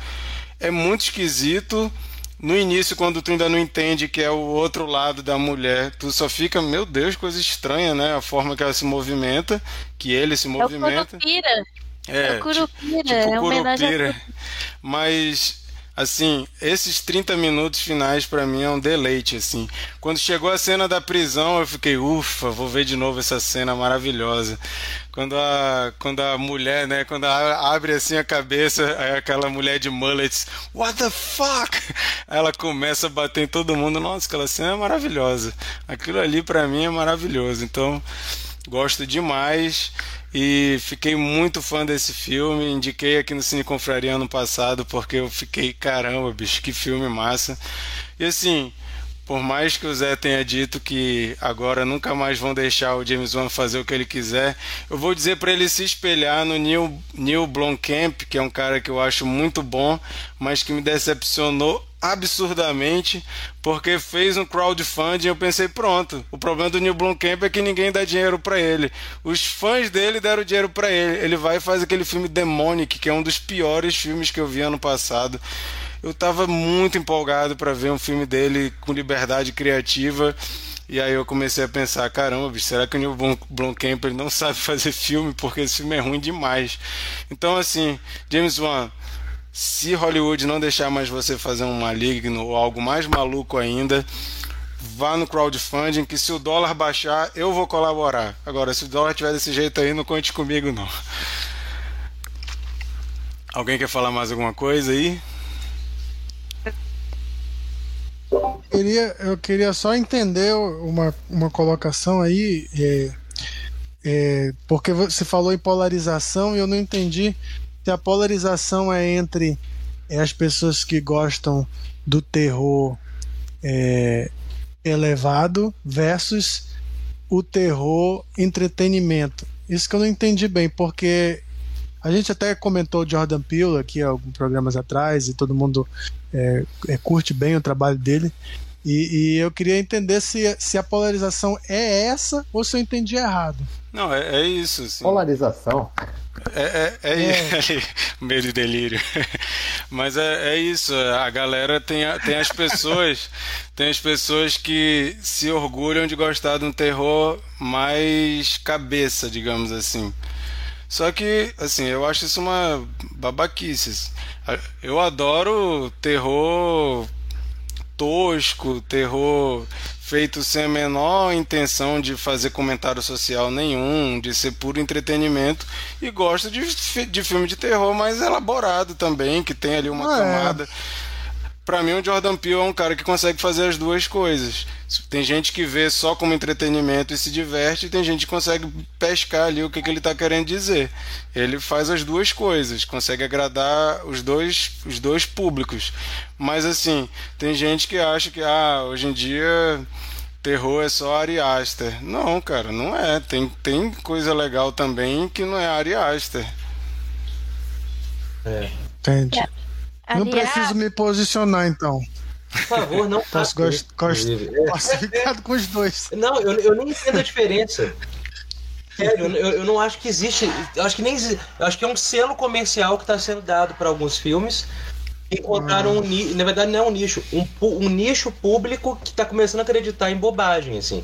é muito esquisito. No início, quando tu ainda não entende que é o outro lado da mulher, tu só fica, meu Deus, coisa estranha, né? A forma que ela se movimenta, que ele se movimenta. É o Curupira. É, é o Curupira, tipo, tipo é Curupira. Mas assim, esses 30 minutos finais para mim é um deleite, assim. Quando chegou a cena da prisão, eu fiquei, ufa, vou ver de novo essa cena maravilhosa. Quando a, quando a mulher, né, quando abre assim a cabeça, aquela mulher de mullets, what the fuck? Ela começa a bater em todo mundo, nossa, aquela cena é maravilhosa. Aquilo ali para mim é maravilhoso. Então, gosto demais. E fiquei muito fã desse filme. Indiquei aqui no Cine Confraria ano passado porque eu fiquei, caramba, bicho, que filme massa. E assim, por mais que o Zé tenha dito que agora nunca mais vão deixar o James Wan fazer o que ele quiser, eu vou dizer para ele se espelhar no Neil, Neil Blomkamp, que é um cara que eu acho muito bom, mas que me decepcionou absurdamente porque fez um crowdfunding. Eu pensei, pronto. O problema do Neil Blomkamp é que ninguém dá dinheiro para ele. Os fãs dele deram dinheiro para ele. Ele vai e faz aquele filme Demonic, que é um dos piores filmes que eu vi ano passado. Eu estava muito empolgado para ver um filme dele com liberdade criativa. E aí eu comecei a pensar, caramba, bicho, será que o Neil Blomkamp não sabe [LAUGHS] fazer filme? Porque esse filme é ruim demais. Então, assim, James Wan, Se Hollywood não deixar mais você fazer um maligno ou algo mais maluco ainda, vá no crowdfunding que se o dólar baixar, eu vou colaborar. Agora, se o dólar tiver desse jeito aí, não conte comigo não. Alguém quer falar mais alguma coisa aí? Eu queria, eu queria só entender uma, uma colocação aí, é, é, porque você falou em polarização e eu não entendi se a polarização é entre é, as pessoas que gostam do terror é, elevado versus o terror entretenimento. Isso que eu não entendi bem, porque a gente até comentou Jordan Peele aqui alguns programas atrás e todo mundo é, é, curte bem o trabalho dele. E, e, eu queria entender se, se a polarização é essa ou se eu entendi errado. Não, é, é isso. Assim. Polarização? É, é, é, é. [LAUGHS] medo e delírio. [LAUGHS] Mas é, é isso. A galera tem, tem as pessoas, [LAUGHS] tem as pessoas que se orgulham de gostar de um terror mais cabeça, digamos assim. Só que, assim, eu acho isso uma babaquice. Eu adoro terror tosco, terror feito sem a menor intenção de fazer comentário social nenhum, de ser puro entretenimento, e gosto de, de filme de terror mais elaborado também, que tem ali uma ah, camada. É para mim o Jordan Peele é um cara que consegue fazer as duas coisas. Tem gente que vê só como entretenimento e se diverte, e tem gente que consegue pescar ali o que, que ele está querendo dizer. Ele faz as duas coisas, consegue agradar os dois, os dois públicos. Mas assim, tem gente que acha que ah, hoje em dia terror é só Ari Aster. Não, cara, não é. Tem, tem coisa legal também que não é Ari Aster. É. Entendi. É. Não preciso me posicionar, então. Por favor, não Posso gost, [LAUGHS] posso ficar com os dois. Não, eu, eu nem entendo a diferença. Sério, eu, eu não acho que existe. Eu acho que nem Eu acho que é um selo comercial que está sendo dado para alguns filmes. Encontraram ah. um Na verdade, não é um nicho. Um, um nicho público que está começando a acreditar em bobagem, assim.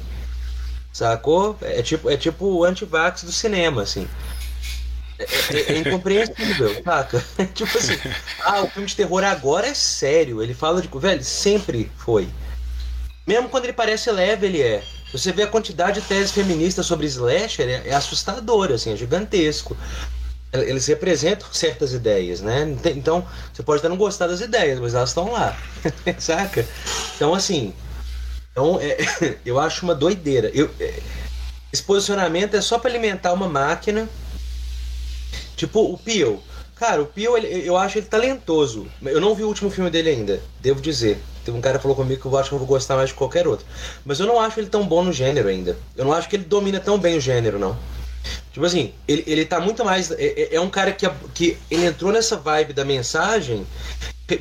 Sacou? É tipo, é tipo o antivax do cinema, assim. É, é, é, incompreensível, [LAUGHS] saca? [LAUGHS] tipo assim, ah, o filme de terror agora é sério. Ele fala de. Velho, sempre foi. Mesmo quando ele parece leve, ele é. Você vê a quantidade de teses feministas sobre slasher, é, é assustador, assim, é gigantesco. Eles representam certas ideias, né? Então, você pode até não gostar das ideias, mas elas estão lá, [LAUGHS] saca? Então, assim, então, é, eu acho uma doideira. Eu, é, esse posicionamento é só para alimentar uma máquina Tipo, o Pio. Cara, o Pio, ele, eu acho ele talentoso. Eu não vi o último filme dele ainda, devo dizer. Teve um cara que falou comigo que eu acho que eu vou gostar mais de qualquer outro. Mas eu não acho ele tão bom no gênero ainda. Eu não acho que ele domina tão bem o gênero, não. Tipo assim, ele, ele tá muito mais. É, é, é um cara que, que ele entrou nessa vibe da mensagem,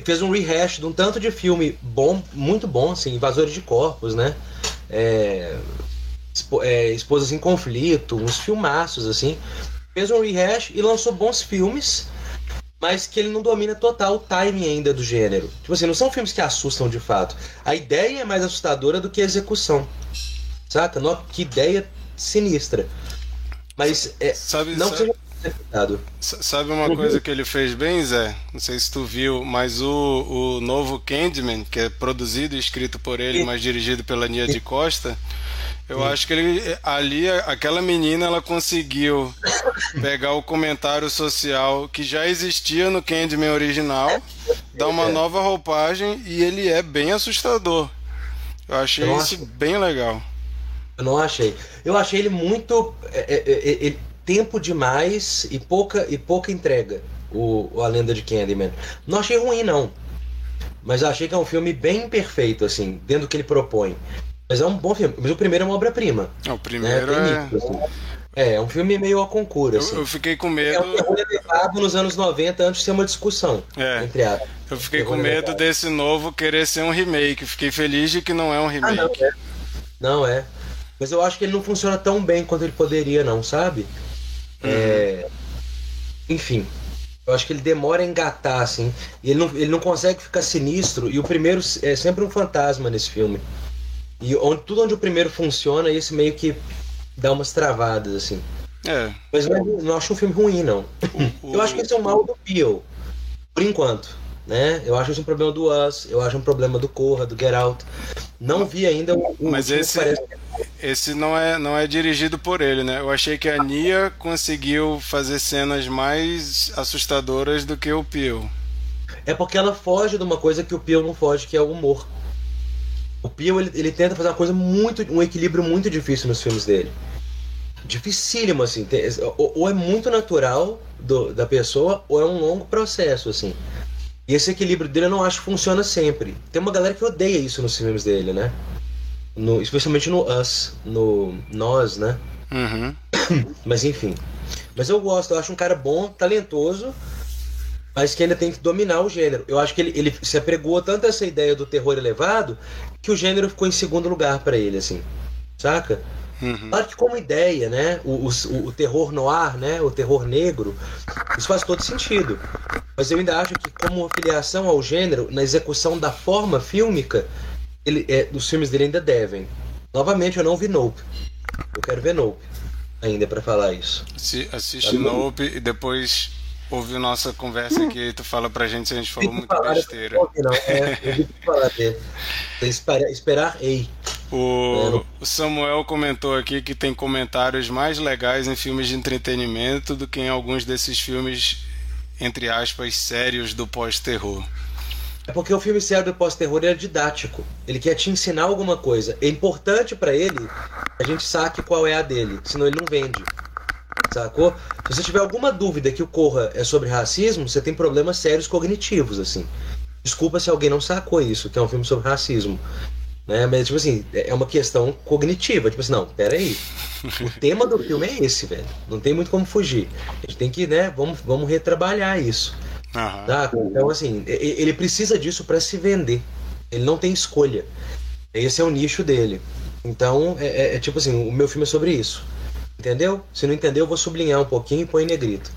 fez um rehash de um tanto de filme bom, muito bom, assim, Invasores de Corpos, né? É, é, Esposas em Conflito, uns filmaços, assim fez um rehash e lançou bons filmes, mas que ele não domina total o timing ainda do gênero. Tipo assim, não são filmes que assustam de fato. A ideia é mais assustadora do que a execução. Saca? Não, que ideia sinistra. Mas é, sabe, não sabe, Sabe uma coisa que ele fez bem, Zé? Não sei se tu viu, mas o, o novo Candyman, que é produzido e escrito por ele, mas dirigido pela Nia de Costa, eu acho que ele ali aquela menina ela conseguiu pegar o comentário social que já existia no Candyman original, dar uma é. nova roupagem e ele é bem assustador. Eu achei eu isso acho... bem legal. Eu não achei. Eu achei ele muito é, é, é, tempo demais e pouca e pouca entrega. O, o a lenda de Candyman. Não achei ruim não. Mas achei que é um filme bem perfeito, assim, dentro do que ele propõe. Mas é um bom filme. Mas o primeiro é uma obra-prima. O primeiro né? é... Assim. É, é um filme meio a concurso. Assim. Eu, eu, fiquei com medo. É um terror elevado nos anos 90 antes de ser uma discussão. É. Entre a... Eu fiquei com medo elevado. desse novo querer ser um remake. Fiquei feliz de que não é um remake. Ah, não, é. não é. Mas eu acho que ele não funciona tão bem quanto ele poderia, não, sabe? Uhum. É... Enfim. Eu acho que ele demora a engatar, assim. E ele não, ele não consegue ficar sinistro. E o primeiro é sempre um fantasma nesse filme. E onde, tudo onde o primeiro funciona, esse meio que dá umas travadas, assim. É. Mas não, não acho um filme ruim, não. O, o... [LAUGHS] Eu acho que esse é o mal do Peel. Por enquanto. Né? Eu acho isso um problema do Us, eu acho um problema do Corra, do Get Out. Não vi ainda o, o Mas esse, parece... esse não, é, não é dirigido por ele, né? Eu achei que a Nia conseguiu fazer cenas mais assustadoras do que o Pio. É porque ela foge de uma coisa que o Pio não foge, que é o humor. O Pio ele, ele tenta fazer uma coisa muito. um equilíbrio muito difícil nos filmes dele. Dificílimo, assim. Tem, ou, ou, é muito natural do, da pessoa, ou é um longo processo, assim. E esse equilíbrio dele eu não acho que funciona sempre. Tem uma galera que odeia isso nos filmes dele, né? No, especialmente no Us, no Nós, né? Uhum. [COUGHS] Mas enfim. Mas eu gosto, eu acho um cara bom, talentoso, mas que ainda tem que dominar o gênero. Eu acho que ele, ele se apregou tanto a essa ideia do terror elevado que o gênero ficou em segundo lugar para ele, assim. Saca? Uhum. Claro que como ideia, né? O, o, o, terror noir, né? O terror negro, isso faz todo sentido. Mas eu ainda acho que como filiação ao gênero, na execução da forma fílmica, ele, é, os filmes dele ainda devem. Novamente, eu não vi Nope. Eu quero ver Nope ainda para falar isso. Se, assiste tá Nope e depois ouviu nossa conversa aqui e tu fala pra gente se a gente falou muito besteira. Não, é, [LAUGHS] eu vi falar dele. Esperar, esperar ei. O, Samuel comentou aqui que tem comentários mais legais em filmes de entretenimento do que em alguns desses filmes, entre aspas, sérios do pós-terror. É porque o filme sério do pós-terror é didático. Ele quer te ensinar alguma coisa. É importante para ele que a gente saque qual é a dele, senão ele não vende. Sacou? Se você tiver alguma dúvida que o Corra é sobre racismo, você tem problemas sérios cognitivos, assim. Desculpa se alguém não sacou isso, que é um filme sobre racismo. Né? Mas, tipo assim, é uma questão cognitiva. Tipo assim, não, peraí. O [LAUGHS] tema do filme é esse, velho. Não tem muito como fugir. A gente tem que, né, vamos, vamos retrabalhar isso. Uhum. Tá? Então, assim, ele precisa disso para se vender. Ele não tem escolha. Esse é o nicho dele. Então, é, é, é tipo assim, o meu filme é sobre isso. Entendeu? Se não entendeu, eu vou sublinhar um pouquinho e põe em negrito.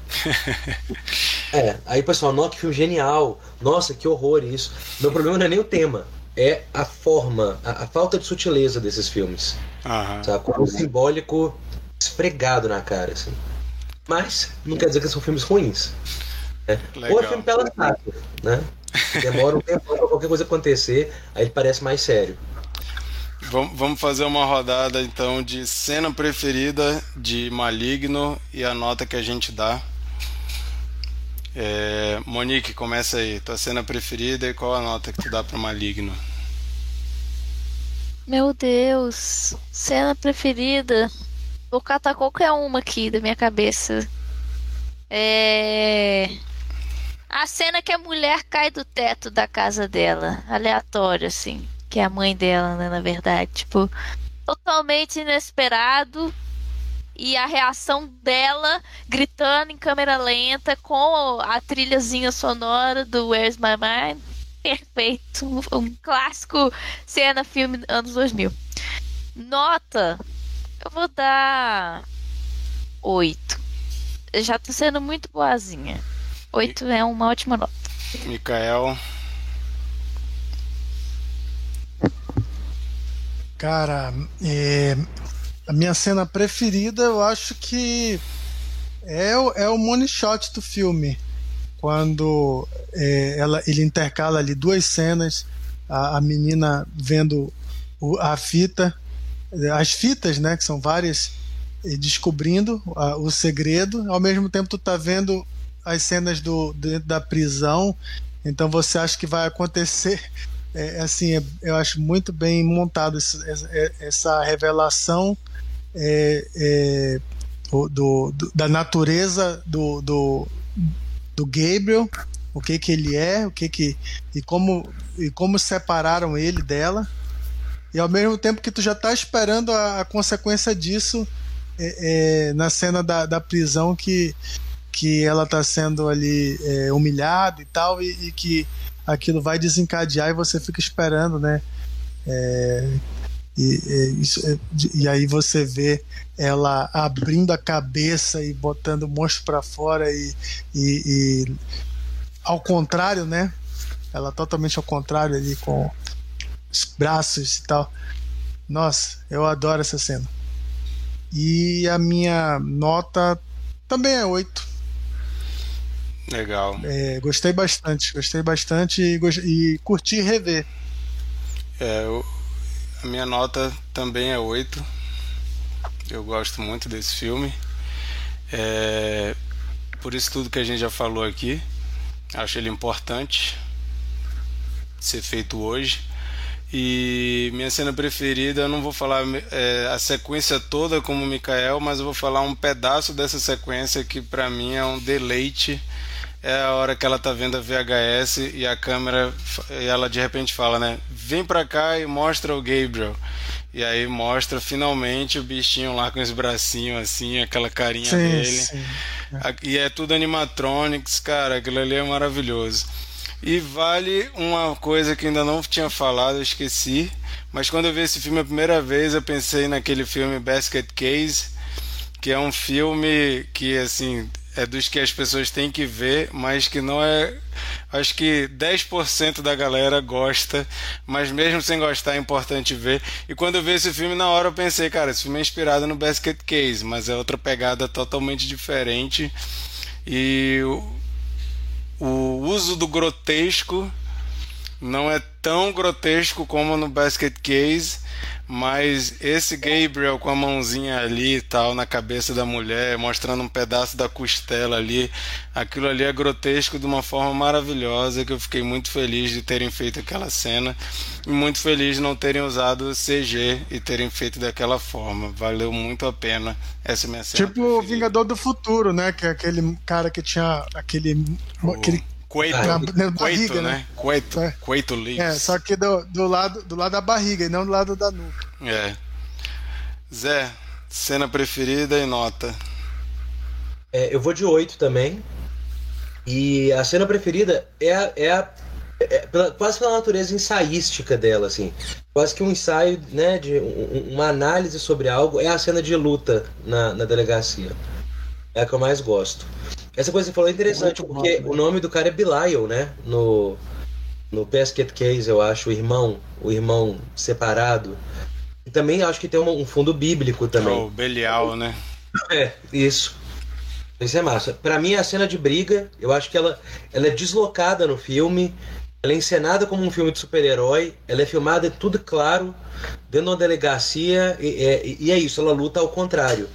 [LAUGHS] é, aí pessoal, nossa, que filme genial. Nossa, que horror isso. Meu problema não é nem o tema, é a forma, a, a falta de sutileza desses filmes. Uhum. Sabe? Com o simbólico esfregado na cara, assim. Mas não quer dizer que são filmes ruins. Né? Ou é filme pela né? [LAUGHS] Demora um tempo pra qualquer coisa acontecer, aí ele parece mais sério. Vamos fazer uma rodada então de cena preferida de Maligno e a nota que a gente dá. É, Monique, começa aí. Tua cena preferida e qual a nota que tu dá para Maligno? Meu Deus, cena preferida. Vou catar qualquer uma aqui da minha cabeça. É. A cena que a mulher cai do teto da casa dela. Aleatório, assim que é a mãe dela, né, na verdade. Tipo, totalmente inesperado. E a reação dela gritando em câmera lenta com a trilhazinha sonora do Where's My Mind. [LAUGHS] Perfeito. Um, um clássico cena filme anos 2000. Nota. Eu vou dar. 8. Já tô sendo muito boazinha. 8 é uma ótima nota. Mikael. Cara, é, a minha cena preferida eu acho que é, o, é o money shot do filme. Quando é, ela, ele intercala ali duas cenas, a, a menina vendo o, a fita, as fitas, né, que são várias, descobrindo a, o segredo, ao mesmo tempo tu tá vendo as cenas do, dentro da prisão, então você acha que vai acontecer é, é, assim, é, eu acho muito bem montado essa, essa revelação é, é do, do, da natureza do, do, do Gabriel, o que que ele é, o que que e como e como separaram ele dela. E ao mesmo tempo que tu já está esperando a, a, consequência disso é, é, na cena da, da prisão que que ela está sendo ali é, humilhada e tal e, e que aquilo vai desencadear e você fica esperando, né? É, e, e, isso, é, e, aí você vê ela abrindo a cabeça e botando o monstro para fora e, e, e, ao contrário, né? Ela totalmente ao contrário ali com os braços e tal. Nossa, eu adoro essa cena. E a minha nota também é 8. Legal. É, gostei bastante, gostei bastante e, e curti rever. É, eu, a minha nota também é 8. Eu gosto muito desse filme. É, por isso tudo que a gente já falou aqui. Acho ele importante ser feito hoje. E minha cena preferida, eu não vou falar é, a sequência toda como o Mikael, mas eu vou falar um pedaço dessa sequência que para mim é um deleite. É a hora que ela tá vendo a VHS e a câmera e ela de repente fala, né? Vem pra cá e mostra o Gabriel. E aí mostra finalmente o bichinho lá com os bracinhos assim, aquela carinha sim, dele. Sim. E é tudo animatronics, cara, aquilo ali é maravilhoso. E vale uma coisa que ainda não tinha falado, eu esqueci. Mas quando eu vi esse filme a primeira vez, eu pensei naquele filme Basket Case, que é um filme que, assim, é dos que as pessoas têm que ver, mas que não é. Acho que 10% da galera gosta, mas mesmo sem gostar é importante ver. E quando eu vi esse filme, na hora eu pensei, cara, esse filme é inspirado no Basket Case, mas é outra pegada totalmente diferente. E o uso do grotesco não é tão grotesco como no Basket Case, mas esse Gabriel com a mãozinha ali e tal na cabeça da mulher, mostrando um pedaço da costela ali, aquilo ali é grotesco de uma forma maravilhosa que eu fiquei muito feliz de terem feito aquela cena e muito feliz de não terem usado CG e terem feito daquela forma. Valeu muito a pena essa minha cena. Tipo o Vingador do Futuro, né? Que é aquele cara que tinha aquele, o... aquele Coito, na, na barriga, coito, né? né? Coito, é. coito leaves. É, só que do, do, lado, do lado da barriga e não do lado da nuca. É. Zé, cena preferida e nota. É, eu vou de 8 também. E a cena preferida é, a, é, a, é pela, quase pela natureza ensaística dela, assim. Quase que um ensaio, né, de um, uma análise sobre algo. É a cena de luta na, na delegacia. É a que eu mais gosto. Essa coisa que você falou é interessante, Muito porque bom, o nome do cara é Belial, né? No, no Basket Case, eu acho, o irmão, o irmão separado. E também acho que tem um, um fundo bíblico também. Oh, Belial, né? É, isso. Isso é massa. Para mim, a cena de briga, eu acho que ela, ela é deslocada no filme. Ela é encenada como um filme de super-herói. Ela é filmada tudo claro, dentro de uma delegacia. E, e, e é isso, ela luta ao contrário.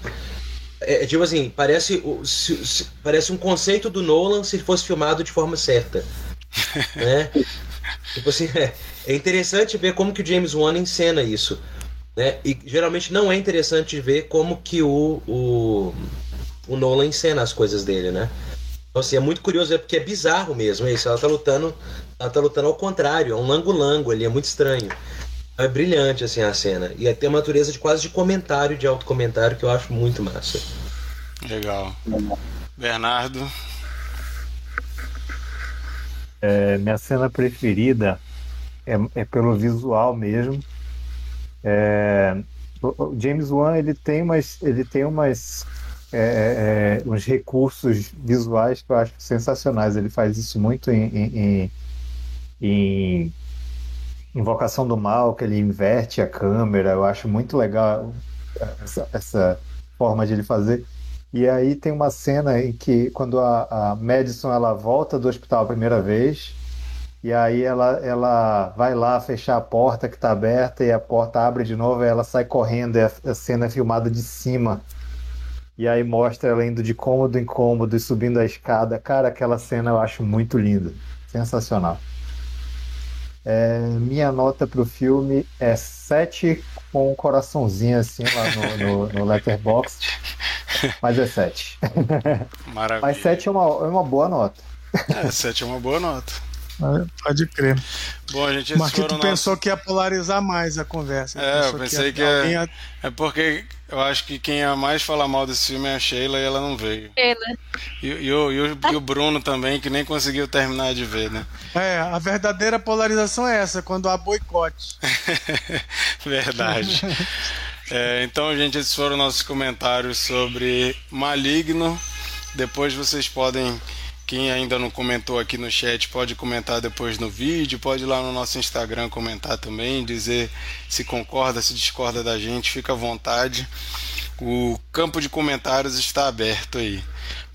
É, é, tipo assim, parece, se, se, parece um conceito do Nolan se fosse filmado de forma certa. [LAUGHS] né? Tipo assim, é, é, interessante ver como que o James Wan encena isso. Né? E geralmente não é interessante ver como que o, o, o Nolan encena as coisas dele, né? Então, assim, é muito curioso, é porque é bizarro mesmo é isso. Ela tá lutando, ela tá lutando ao contrário, é um lango-lango ali, é muito estranho. É brilhante assim a cena. E tem uma natureza de quase de comentário, de autocomentário, que eu acho muito massa. Legal. Bernardo. É, minha cena preferida é, é, pelo visual mesmo. É, o James Wan ele tem umas, ele tem umas é, é, é, uns recursos visuais que eu acho sensacionais. Ele faz isso muito em, em, em Invocação do Mal, que ele inverte a câmera, eu acho muito legal essa, essa forma de ele fazer. E aí tem uma cena em que quando a, a Madison ela volta do hospital a primeira vez, e aí ela, ela vai lá fechar a porta que está aberta e a porta abre de novo e ela sai correndo e a, a cena é filmada de cima. E aí mostra ela indo de cômodo em cômodo e subindo a escada. Cara, aquela cena eu acho muito linda. Sensacional. É, minha nota pro filme é 7 com um coraçãozinho assim lá no, no, no Letterboxd. [LAUGHS] Mas é 7. Maravilha. Mas 7 é uma, é uma boa nota. É, 7 é uma boa nota. Pode crer. Bom, gente, Marquito pensou que ia polarizar mais a conversa. É, eu pensei que, ia... que é... é porque eu acho que quem ia mais falar mal desse filme é a Sheila e ela não veio. Sheila. E, e, o, e, o, e o Bruno também, que nem conseguiu terminar de ver, né? É, a verdadeira polarização é essa, quando há boicote. [LAUGHS] Verdade. é, então, gente, esses foram nossos comentários sobre Maligno. Depois vocês podem quem ainda não comentou aqui no chat pode comentar depois no vídeo, pode ir lá no nosso Instagram comentar também, dizer se concorda, se discorda da gente, fica à vontade. O campo de comentários está aberto aí.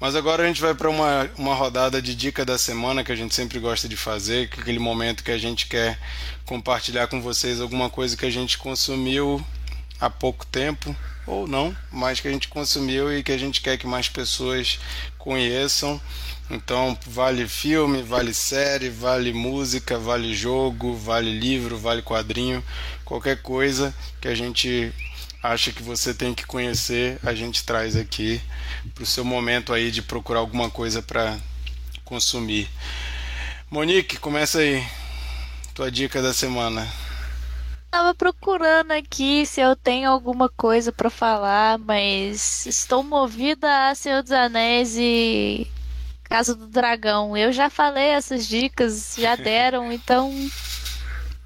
Mas agora a gente vai para uma, uma rodada de dica da semana que a gente sempre gosta de fazer, é aquele momento que a gente quer compartilhar com vocês alguma coisa que a gente consumiu há pouco tempo ou não, mas que a gente consumiu e que a gente quer que mais pessoas conheçam. Então, vale filme, vale série, vale música, vale jogo, vale livro, vale quadrinho, qualquer coisa que a gente acha que você tem que conhecer, a gente traz aqui para o seu momento aí de procurar alguma coisa para consumir. Monique, começa aí. Tua dica da semana. Tava procurando aqui se eu tenho alguma coisa para falar, mas estou movida a Senhor dos Anéis e Casa do Dragão. Eu já falei essas dicas, já [LAUGHS] deram, então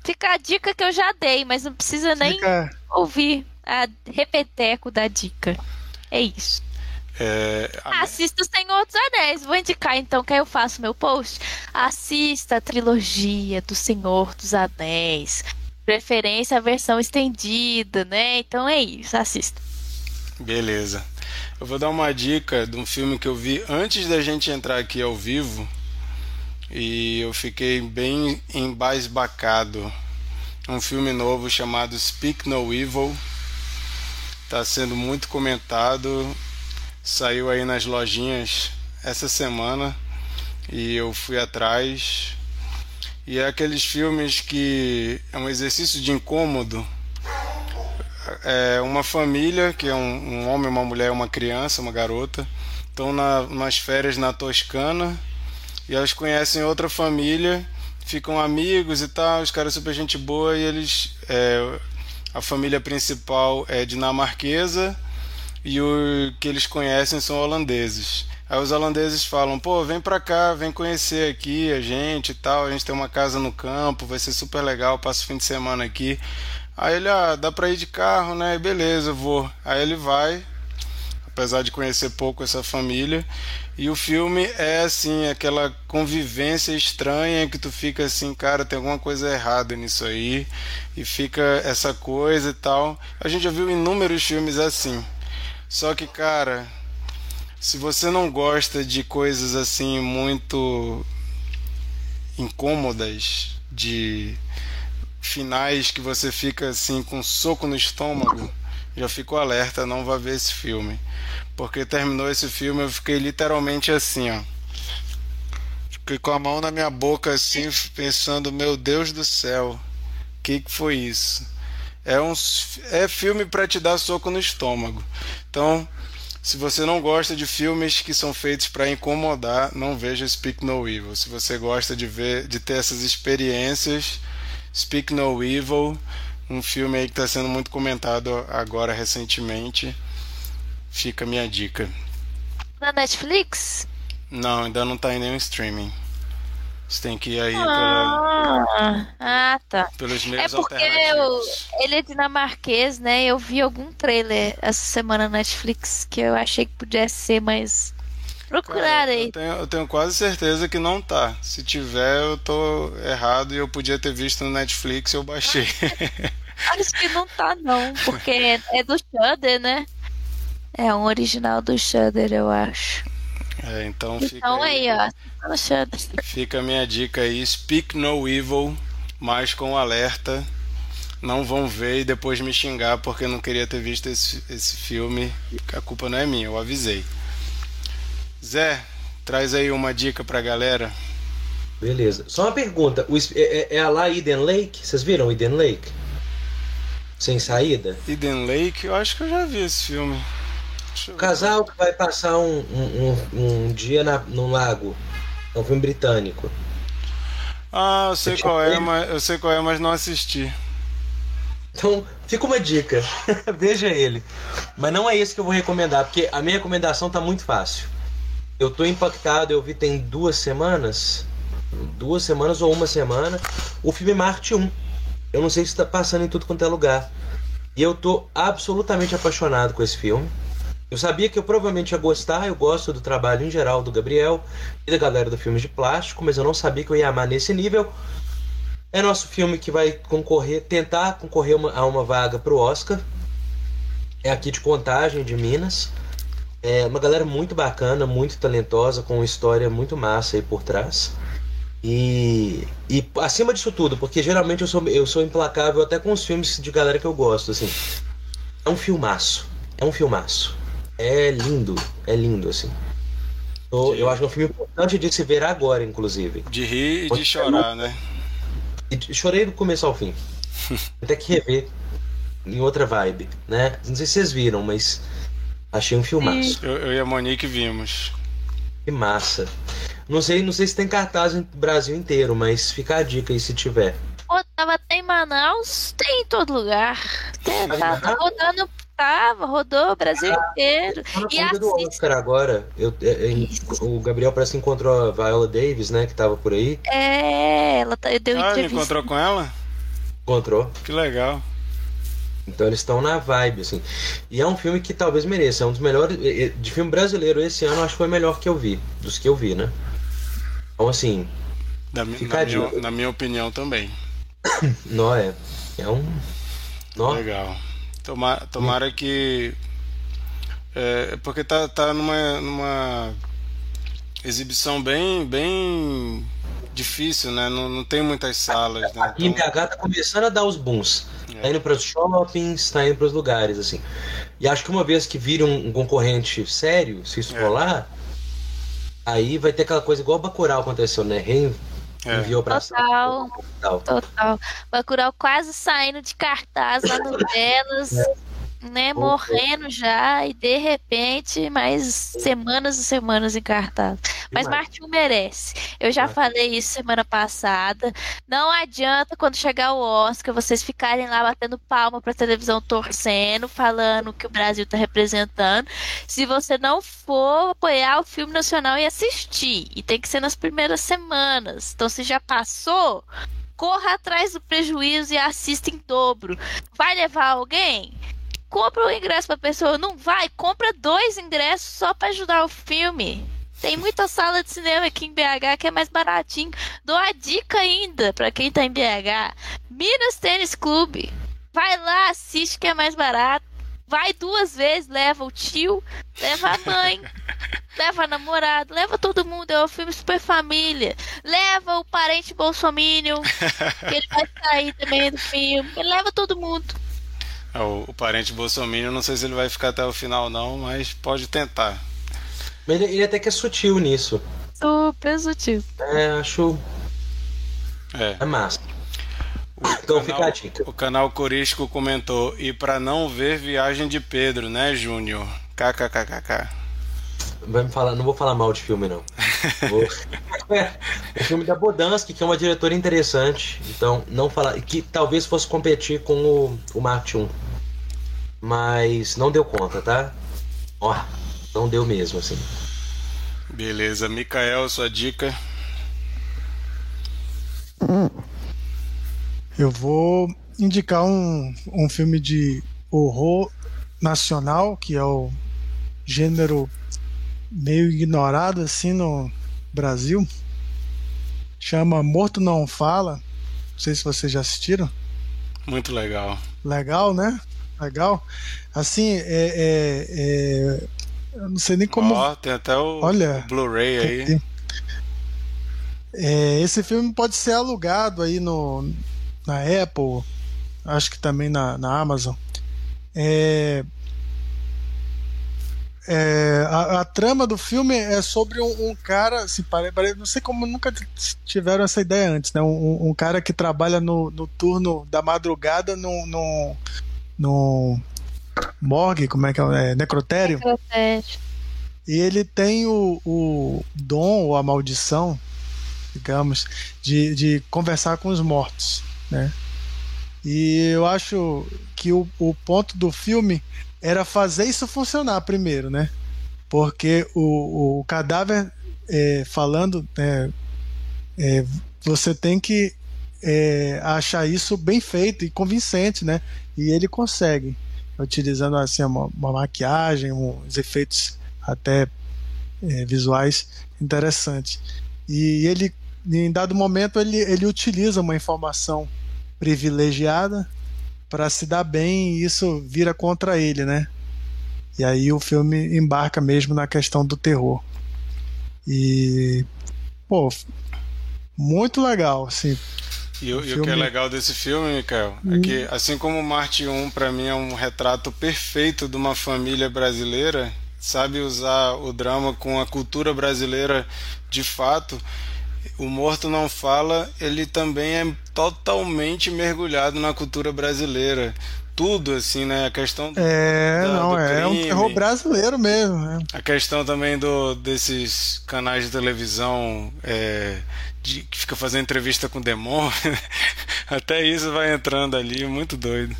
fica a dica que eu já dei, mas não precisa nem Fica- ouvir a repeteco da dica. É isso. É, a- Assista o Senhor dos Anéis. Vou indicar então que aí eu faço meu post. Assista a trilogia do Senhor dos Anéis. Preferência a versão estendida, né? Então é isso, assista. Beleza. Eu vou dar uma dica de um filme que eu vi antes da gente entrar aqui ao vivo e eu fiquei bem embasbacado. Um filme novo chamado Speak No Evil. Está sendo muito comentado. Saiu aí nas lojinhas essa semana e eu fui atrás. E é aqueles filmes que é um exercício de incômodo é uma família, que é um, um homem, uma mulher, uma criança, uma garota, estão na, nas férias na Toscana e elas conhecem outra família, ficam amigos e tal, os caras super gente boa e eles. é, a família principal é dinamarquesa e o que eles conhecem são holandeses. Aí os holandeses falam: pô, vem pra cá, vem conhecer aqui a gente e tal. A gente tem uma casa no campo, vai ser super legal, passa o fim de semana aqui. Aí ele, ah, dá pra ir de carro, né? Beleza, eu vou. Aí ele vai, apesar de conhecer pouco essa família. E o filme é assim, aquela convivência estranha que tu fica assim, cara, tem alguma coisa errada nisso aí. E fica essa coisa e tal. A gente já viu inúmeros filmes assim. Só que, cara, se você não gosta de coisas assim muito incômodas, de finais que você fica assim com um soco no estômago, já fico alerta, não vá ver esse filme. Porque terminou esse filme, eu fiquei literalmente assim, ó. Fiquei com a mão na minha boca assim, pensando, meu Deus do céu, que que foi isso? É um é filme para te dar soco no estômago. Então, se você não gosta de filmes que são feitos para incomodar, não veja Speak No Evil. Se você gosta de ver, de ter essas experiências, Speak No Evil, um filme aí que está sendo muito comentado agora recentemente. Fica a minha dica. Na Netflix? Não, ainda não está em nenhum streaming. Você tem que ir aí pela, Ah, ah, tá. pelos É meios porque eu, ele é dinamarquês, né? Eu vi algum trailer essa semana na Netflix que eu achei que pudesse ser, Cara, procurarei. eu, tenho, eu tenho quase certeza que não tá. Se tiver, eu tô errado e eu podia ter visto no Netflix e eu baixei. [LAUGHS] Acho que não tá, não, porque é, é do Shudder, né? É um original do Shudder, eu acho. É, então fica Então aí, ó. No Shudder. Fica a minha dica aí, Speak No Evil, mas com alerta. Não vão ver e depois me xingar porque não queria ter visto esse, esse filme. A culpa não é minha, eu avisei. Zé, traz aí uma dica pra galera. Beleza. Só uma pergunta. O é, é- é a lá Eden Lake? Vocês viram Eden Lake? Sem saída? Eden Lake, eu acho que eu já vi esse filme. O casal que vai passar um, um, um- dia na, no lago. É um filme britânico. Ah, eu sei Você qual é, mas eu sei qual é, mas não assisti. Então, fica uma dica. [LAUGHS] Veja ele. Mas não é esse que eu vou recomendar, porque a minha recomendação tá muito fácil. Eu tô impactado, eu vi tem duas semanas. Duas semanas ou uma semana. O filme Marte 1. Eu não sei se tá passando em tudo quanto é lugar. E eu tô absolutamente apaixonado com esse filme. Eu sabia que eu provavelmente ia gostar, eu gosto do trabalho em geral do Gabriel e da galera do filme de plástico, mas eu não sabia que eu ia amar nesse nível. É nosso filme que vai concorrer, tentar concorrer uma- a uma vaga pro Oscar. é aqui de Contagem, de Minas. É uma galera muito bacana, muito talentosa, com uma história muito massa aí por trás. E, e acima disso tudo, porque geralmente eu sou, eu sou implacável até com os filmes de galera que eu gosto, assim. É um filmaço. É um filmaço. É lindo. É lindo, assim. Eu, eu acho que é um filme importante de se ver agora, inclusive. De rir e de chorar, né? E chorei do começo ao fim. [LAUGHS] Até que rever em outra vibe, né? Não sei se vocês viram, mas achei um filmaço. Eu, eu e a Monique vimos. Que massa. Não sei, não sei se tem cartaz no Brasil inteiro, mas fica a dica aí se tiver. Pô, tava até em Manaus, tem em todo lugar. É, tá, tá rodando, tava, rodou o Brasil inteiro. Tá na E assiste. Oscar agora. Eu, é, é, o Gabriel parece que encontrou a Viola Davis, né? Que tava por aí. É, ela tá, deu Ah, entrevista. encontrou com ela? Encontrou. Que legal. Então eles estão na vibe, assim. E é um filme que talvez mereça. É um dos melhores. De filme brasileiro esse ano, acho que foi o melhor que eu vi. Dos que eu vi, né? Então, assim, na, a minha, na minha opinião também. [COUGHS] nó é. É um. Nó. Legal. Tomara, tomara que. É, porque tá, tá numa, numa exibição bem, bem difícil, né? Não, não tem muitas salas, né? Aqui em BH tá começando a dar os booms. É. Tá indo para os shoppings, tá indo para os lugares, assim. E acho que uma vez que vira um, um concorrente sério, se isso É. rolar, aí vai ter aquela coisa igual o Bacurau aconteceu, né? Reen É. enviou pra Total, tal. total. Bacurau quase saindo de cartaz lá no [LAUGHS] Belas, né? Pô, Morrendo já, e de repente, mais semanas e semanas em cartaz. Mas Demais. Martinho merece. Eu já É. falei isso semana passada. Não adianta quando chegar o Oscar vocês ficarem lá batendo palma pra televisão torcendo, falando que o Brasil tá representando. Se você não for apoiar o filme nacional e assistir, e tem que ser nas primeiras semanas. Então, se já passou, corra atrás do prejuízo e assista em dobro. Vai levar alguém? Compra o ingresso pra pessoa. Não vai? Compra dois ingressos só pra ajudar o filme. Tem muita sala de cinema aqui em BH que é mais baratinho. Dou a dica ainda pra quem tá em BH. Minas Tênis Clube. Vai lá, assiste que é mais barato. Vai duas vezes, leva o tio, leva a mãe, [LAUGHS] leva a namorado, leva todo mundo. É um filme super família. Leva o parente bolsominion, que ele vai sair também do filme. Ele leva todo mundo. É, O, o parente Bolsonaro, não sei se ele vai ficar até o final, não, mas pode tentar. Mas ele, ele até que é sutil nisso. Super sutil. É, acho. É. É massa. O Então fica a canal, dica. o canal Corisco comentou. E pra não ver Viagem de Pedro, né, Júnior? KKKKK. Vai me falar, não vou falar mal de filme, não. Vou... [LAUGHS] o filme da Bodansky, que é uma diretora interessante. Então, não falar. Que talvez fosse competir com o, o Marte 1. Mas não deu conta, tá? Ó, não deu mesmo, assim. Beleza. Mikael, sua dica. Eu vou indicar um, um filme de horror nacional, que é o gênero meio ignorado assim no Brasil. Chama Morto Não Fala. Não sei se vocês já assistiram. Muito legal. Legal, né? Legal. Assim, é, é- é- eu não sei nem como. Ó, tem até o, Olha, Blu-ray aí. Tem- É, esse filme pode ser alugado aí no, na Apple, acho que também na, na Amazon. É, é, a, a trama do filme é sobre um, um cara, assim, pare, pare- não sei como nunca tiveram essa ideia antes, né? Um, um cara que trabalha no, no turno da madrugada no, no, morgue, como é que é? é necrotério. Protege. E ele tem o, o dom ou a maldição, digamos, de, de conversar com os mortos, né? E eu acho que o, o ponto do filme era fazer isso funcionar primeiro, né? Porque o, o cadáver é, falando, né, é, você tem que é, achar isso bem feito e convincente, né? E ele consegue, utilizando assim uma, uma maquiagem, uns efeitos até é, visuais interessantes. E ele, em dado momento, ele, ele utiliza uma informação privilegiada para se dar bem e isso vira contra ele, né? E aí o filme embarca mesmo na questão do terror. E pô, muito legal, assim. E, o, e o que é legal desse filme, Mikael, hum. é que assim como Marte 1 para mim é um retrato perfeito de uma família brasileira, sabe usar o drama com a cultura brasileira de fato. O Morto Não Fala, ele também é totalmente mergulhado na cultura brasileira tudo, assim, né? A questão do, É, da, não, do é um terror brasileiro mesmo, né? A questão também do, desses canais de televisão é, de, que fica fazendo entrevista com demônio. [LAUGHS] Até isso vai entrando ali, muito doido.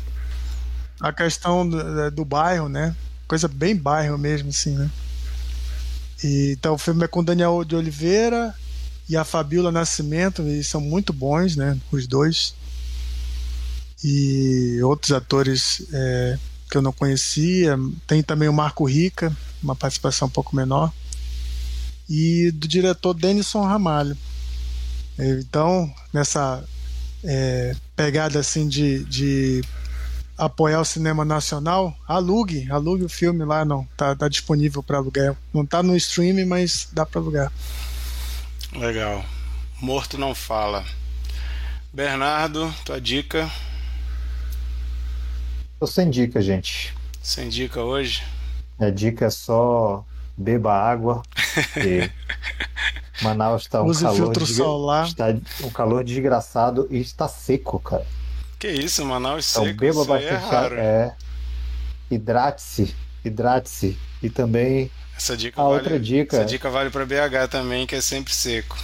A questão do, do bairro, né? Coisa bem bairro mesmo, assim, né? E, então o filme é com Daniel de Oliveira e a Fabiola Nascimento, e são muito bons, né? Os dois e outros atores é, que eu não conhecia. Tem também o Marco Rica, uma participação um pouco menor, e do diretor Denison Ramalho. Então, nessa é, pegada assim de, de apoiar o cinema nacional, alugue, alugue o filme lá, não, tá, tá disponível para alugar. Não tá no streaming, mas dá para alugar. Legal. Morto não fala. Bernardo, tua dica? Tô sem dica, gente. Sem dica hoje? A dica é só beba água. E [LAUGHS] Manaus está um Use calor filtro solar. está um calor desgraçado e está seco, cara. Que isso, Manaus então, seco. beba isso bastante é raro. É, hidrate-se, hidrate-se e também essa dica a vale, outra dica. Essa dica vale para BH também, que é sempre seco.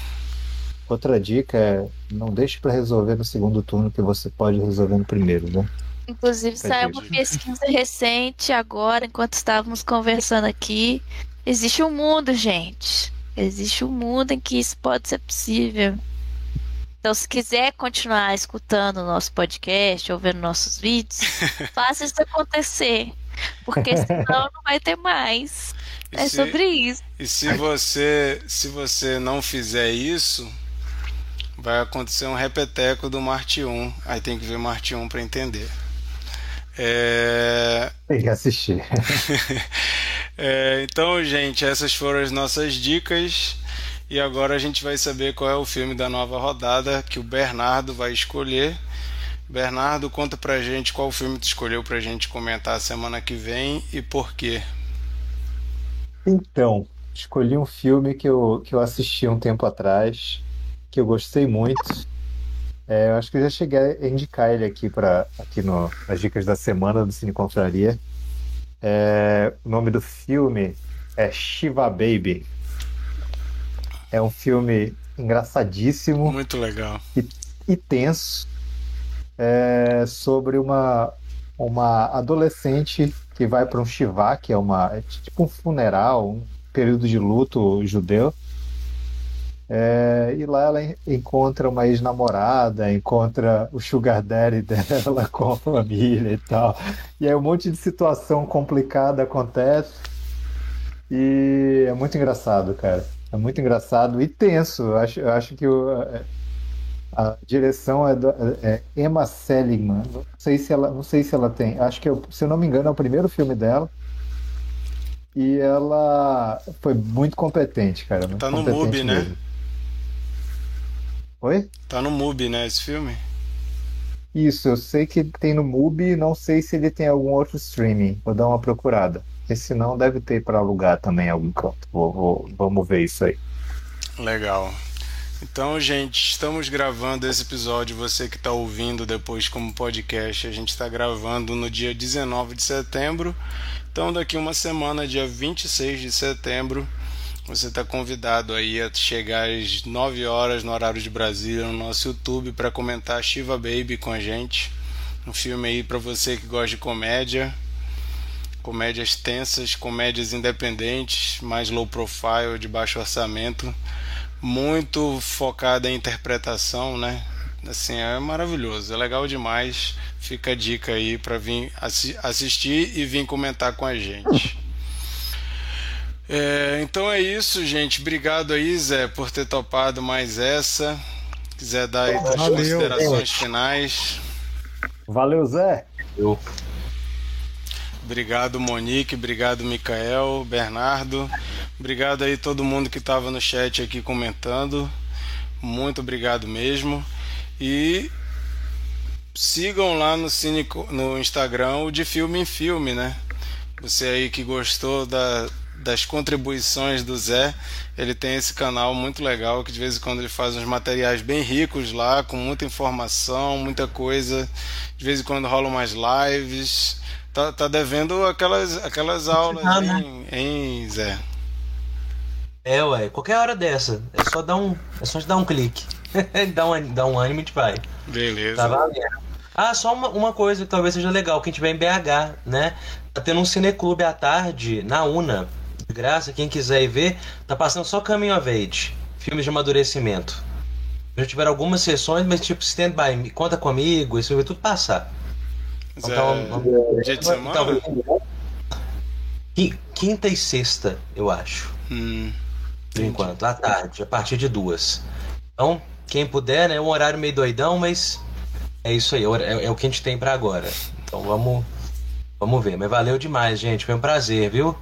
Outra dica é não deixe para resolver no segundo turno que você pode resolver no primeiro, né? Inclusive, saiu uma pesquisa recente agora, enquanto estávamos conversando aqui. Existe um mundo, gente. Existe um mundo em que isso pode ser possível. Então, se quiser continuar escutando o nosso podcast ou vendo nossos vídeos, [LAUGHS] faça isso acontecer. Porque senão [LAUGHS] não vai ter mais. E é se, sobre isso. E se você, se você não fizer isso, vai acontecer um repeteco do Marte 1. Aí tem que ver Marte 1 para entender. É... Tem que assistir. [LAUGHS] é, então, gente, essas foram as nossas dicas. E agora a gente vai saber qual é o filme da nova rodada que o Bernardo vai escolher. Bernardo, conta pra gente qual filme tu escolheu pra gente comentar semana que vem e por quê. Então, escolhi um filme que eu, que eu assisti um tempo atrás, que eu gostei muito é, eu acho que eu já cheguei a indicar ele aqui para aqui no, nas dicas da semana do Cine Confraria. É, o nome do filme é Shiva Baby. É um filme engraçadíssimo. Muito legal. E, e tenso. É, sobre uma, uma adolescente que vai para um Shiva, que é uma é tipo um funeral, um período de luto judeu. É, e lá ela encontra uma ex-namorada, encontra o sugar daddy [LAUGHS] dela com a família e tal. E aí um monte de situação complicada acontece. E é muito engraçado, cara. É muito engraçado e tenso. Eu acho, eu acho que o, a direção é, do, é Emma Seligman. Não sei se ela, não sei se ela tem. Acho que, eu, se eu não me engano, é o primeiro filme dela. E ela foi muito competente, cara. Muito tá no MUBI, né? Oi? Tá no MUBI, né, esse filme? Isso, eu sei que tem no MUBI, não sei se ele tem algum outro streaming. Vou dar uma procurada. Esse não deve ter para alugar também em algum canto. Vou, vou, vamos ver isso aí. Legal. Então, gente, estamos gravando esse episódio. Você que está ouvindo depois como podcast, a gente está gravando no dia 19 de setembro. Então, daqui uma semana, dia 26 de setembro, você está convidado aí a chegar às 9 horas no horário de Brasília no nosso YouTube para comentar Shiva Baby com a gente. Um filme aí para você que gosta de comédia, comédias tensas, comédias independentes, mais low profile, de baixo orçamento, muito focada em interpretação, né? Assim, é maravilhoso, é legal demais. Fica a dica aí para vir assi assistir e vir comentar com a gente. É, então é isso, gente. Obrigado aí, Zé, por ter topado mais essa. Quiser dar aí suas considerações finais. Valeu, Zé. Eu, Obrigado, Monique. Obrigado, Micael, Bernardo. Obrigado aí todo mundo que estava no chat aqui comentando. Muito obrigado mesmo. E sigam lá no, Cine, no Instagram o de filme em filme, né? Você aí que gostou da, das contribuições do Zé, ele tem esse canal muito legal que de vez em quando ele faz uns materiais bem ricos lá, com muita informação, muita coisa. De vez em quando rolam mais lives. Tá, tá devendo aquelas, aquelas aulas, Ah, né? hein, hein, Zé? É, ué, qualquer hora dessa. É só dar um, é só dar um clique. [LAUGHS] dá, um, dá um ânimo e a gente vai. Beleza. Tá valendo. Ah, só uma, uma coisa que talvez seja legal, quem tiver em BH, né? Tá tendo um cineclube à tarde na UNA. De graça, quem quiser ir ver, tá passando só Coming of Age, filmes de amadurecimento. Já tiveram algumas sessões, mas tipo, stand by, me, conta comigo, isso vai tudo passar. Então, Zé, dia de semana? Quinta e sexta, eu acho, Hum, por enquanto, à tarde, a partir de duas. Então, quem puder, né? É um horário meio doidão, mas é isso aí, é, o- é- é o que a gente tem pra agora. Então vamos, vamos ver. Mas valeu demais, gente. Foi um prazer, viu?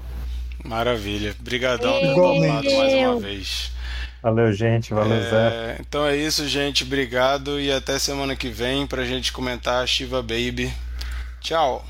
maravilha. Obrigadão por ter Igualmente. mais uma vez. Valeu, gente. Valeu, Zé. É, então é isso, gente. Obrigado e até semana que vem pra gente comentar a Shiva Baby. Tchau.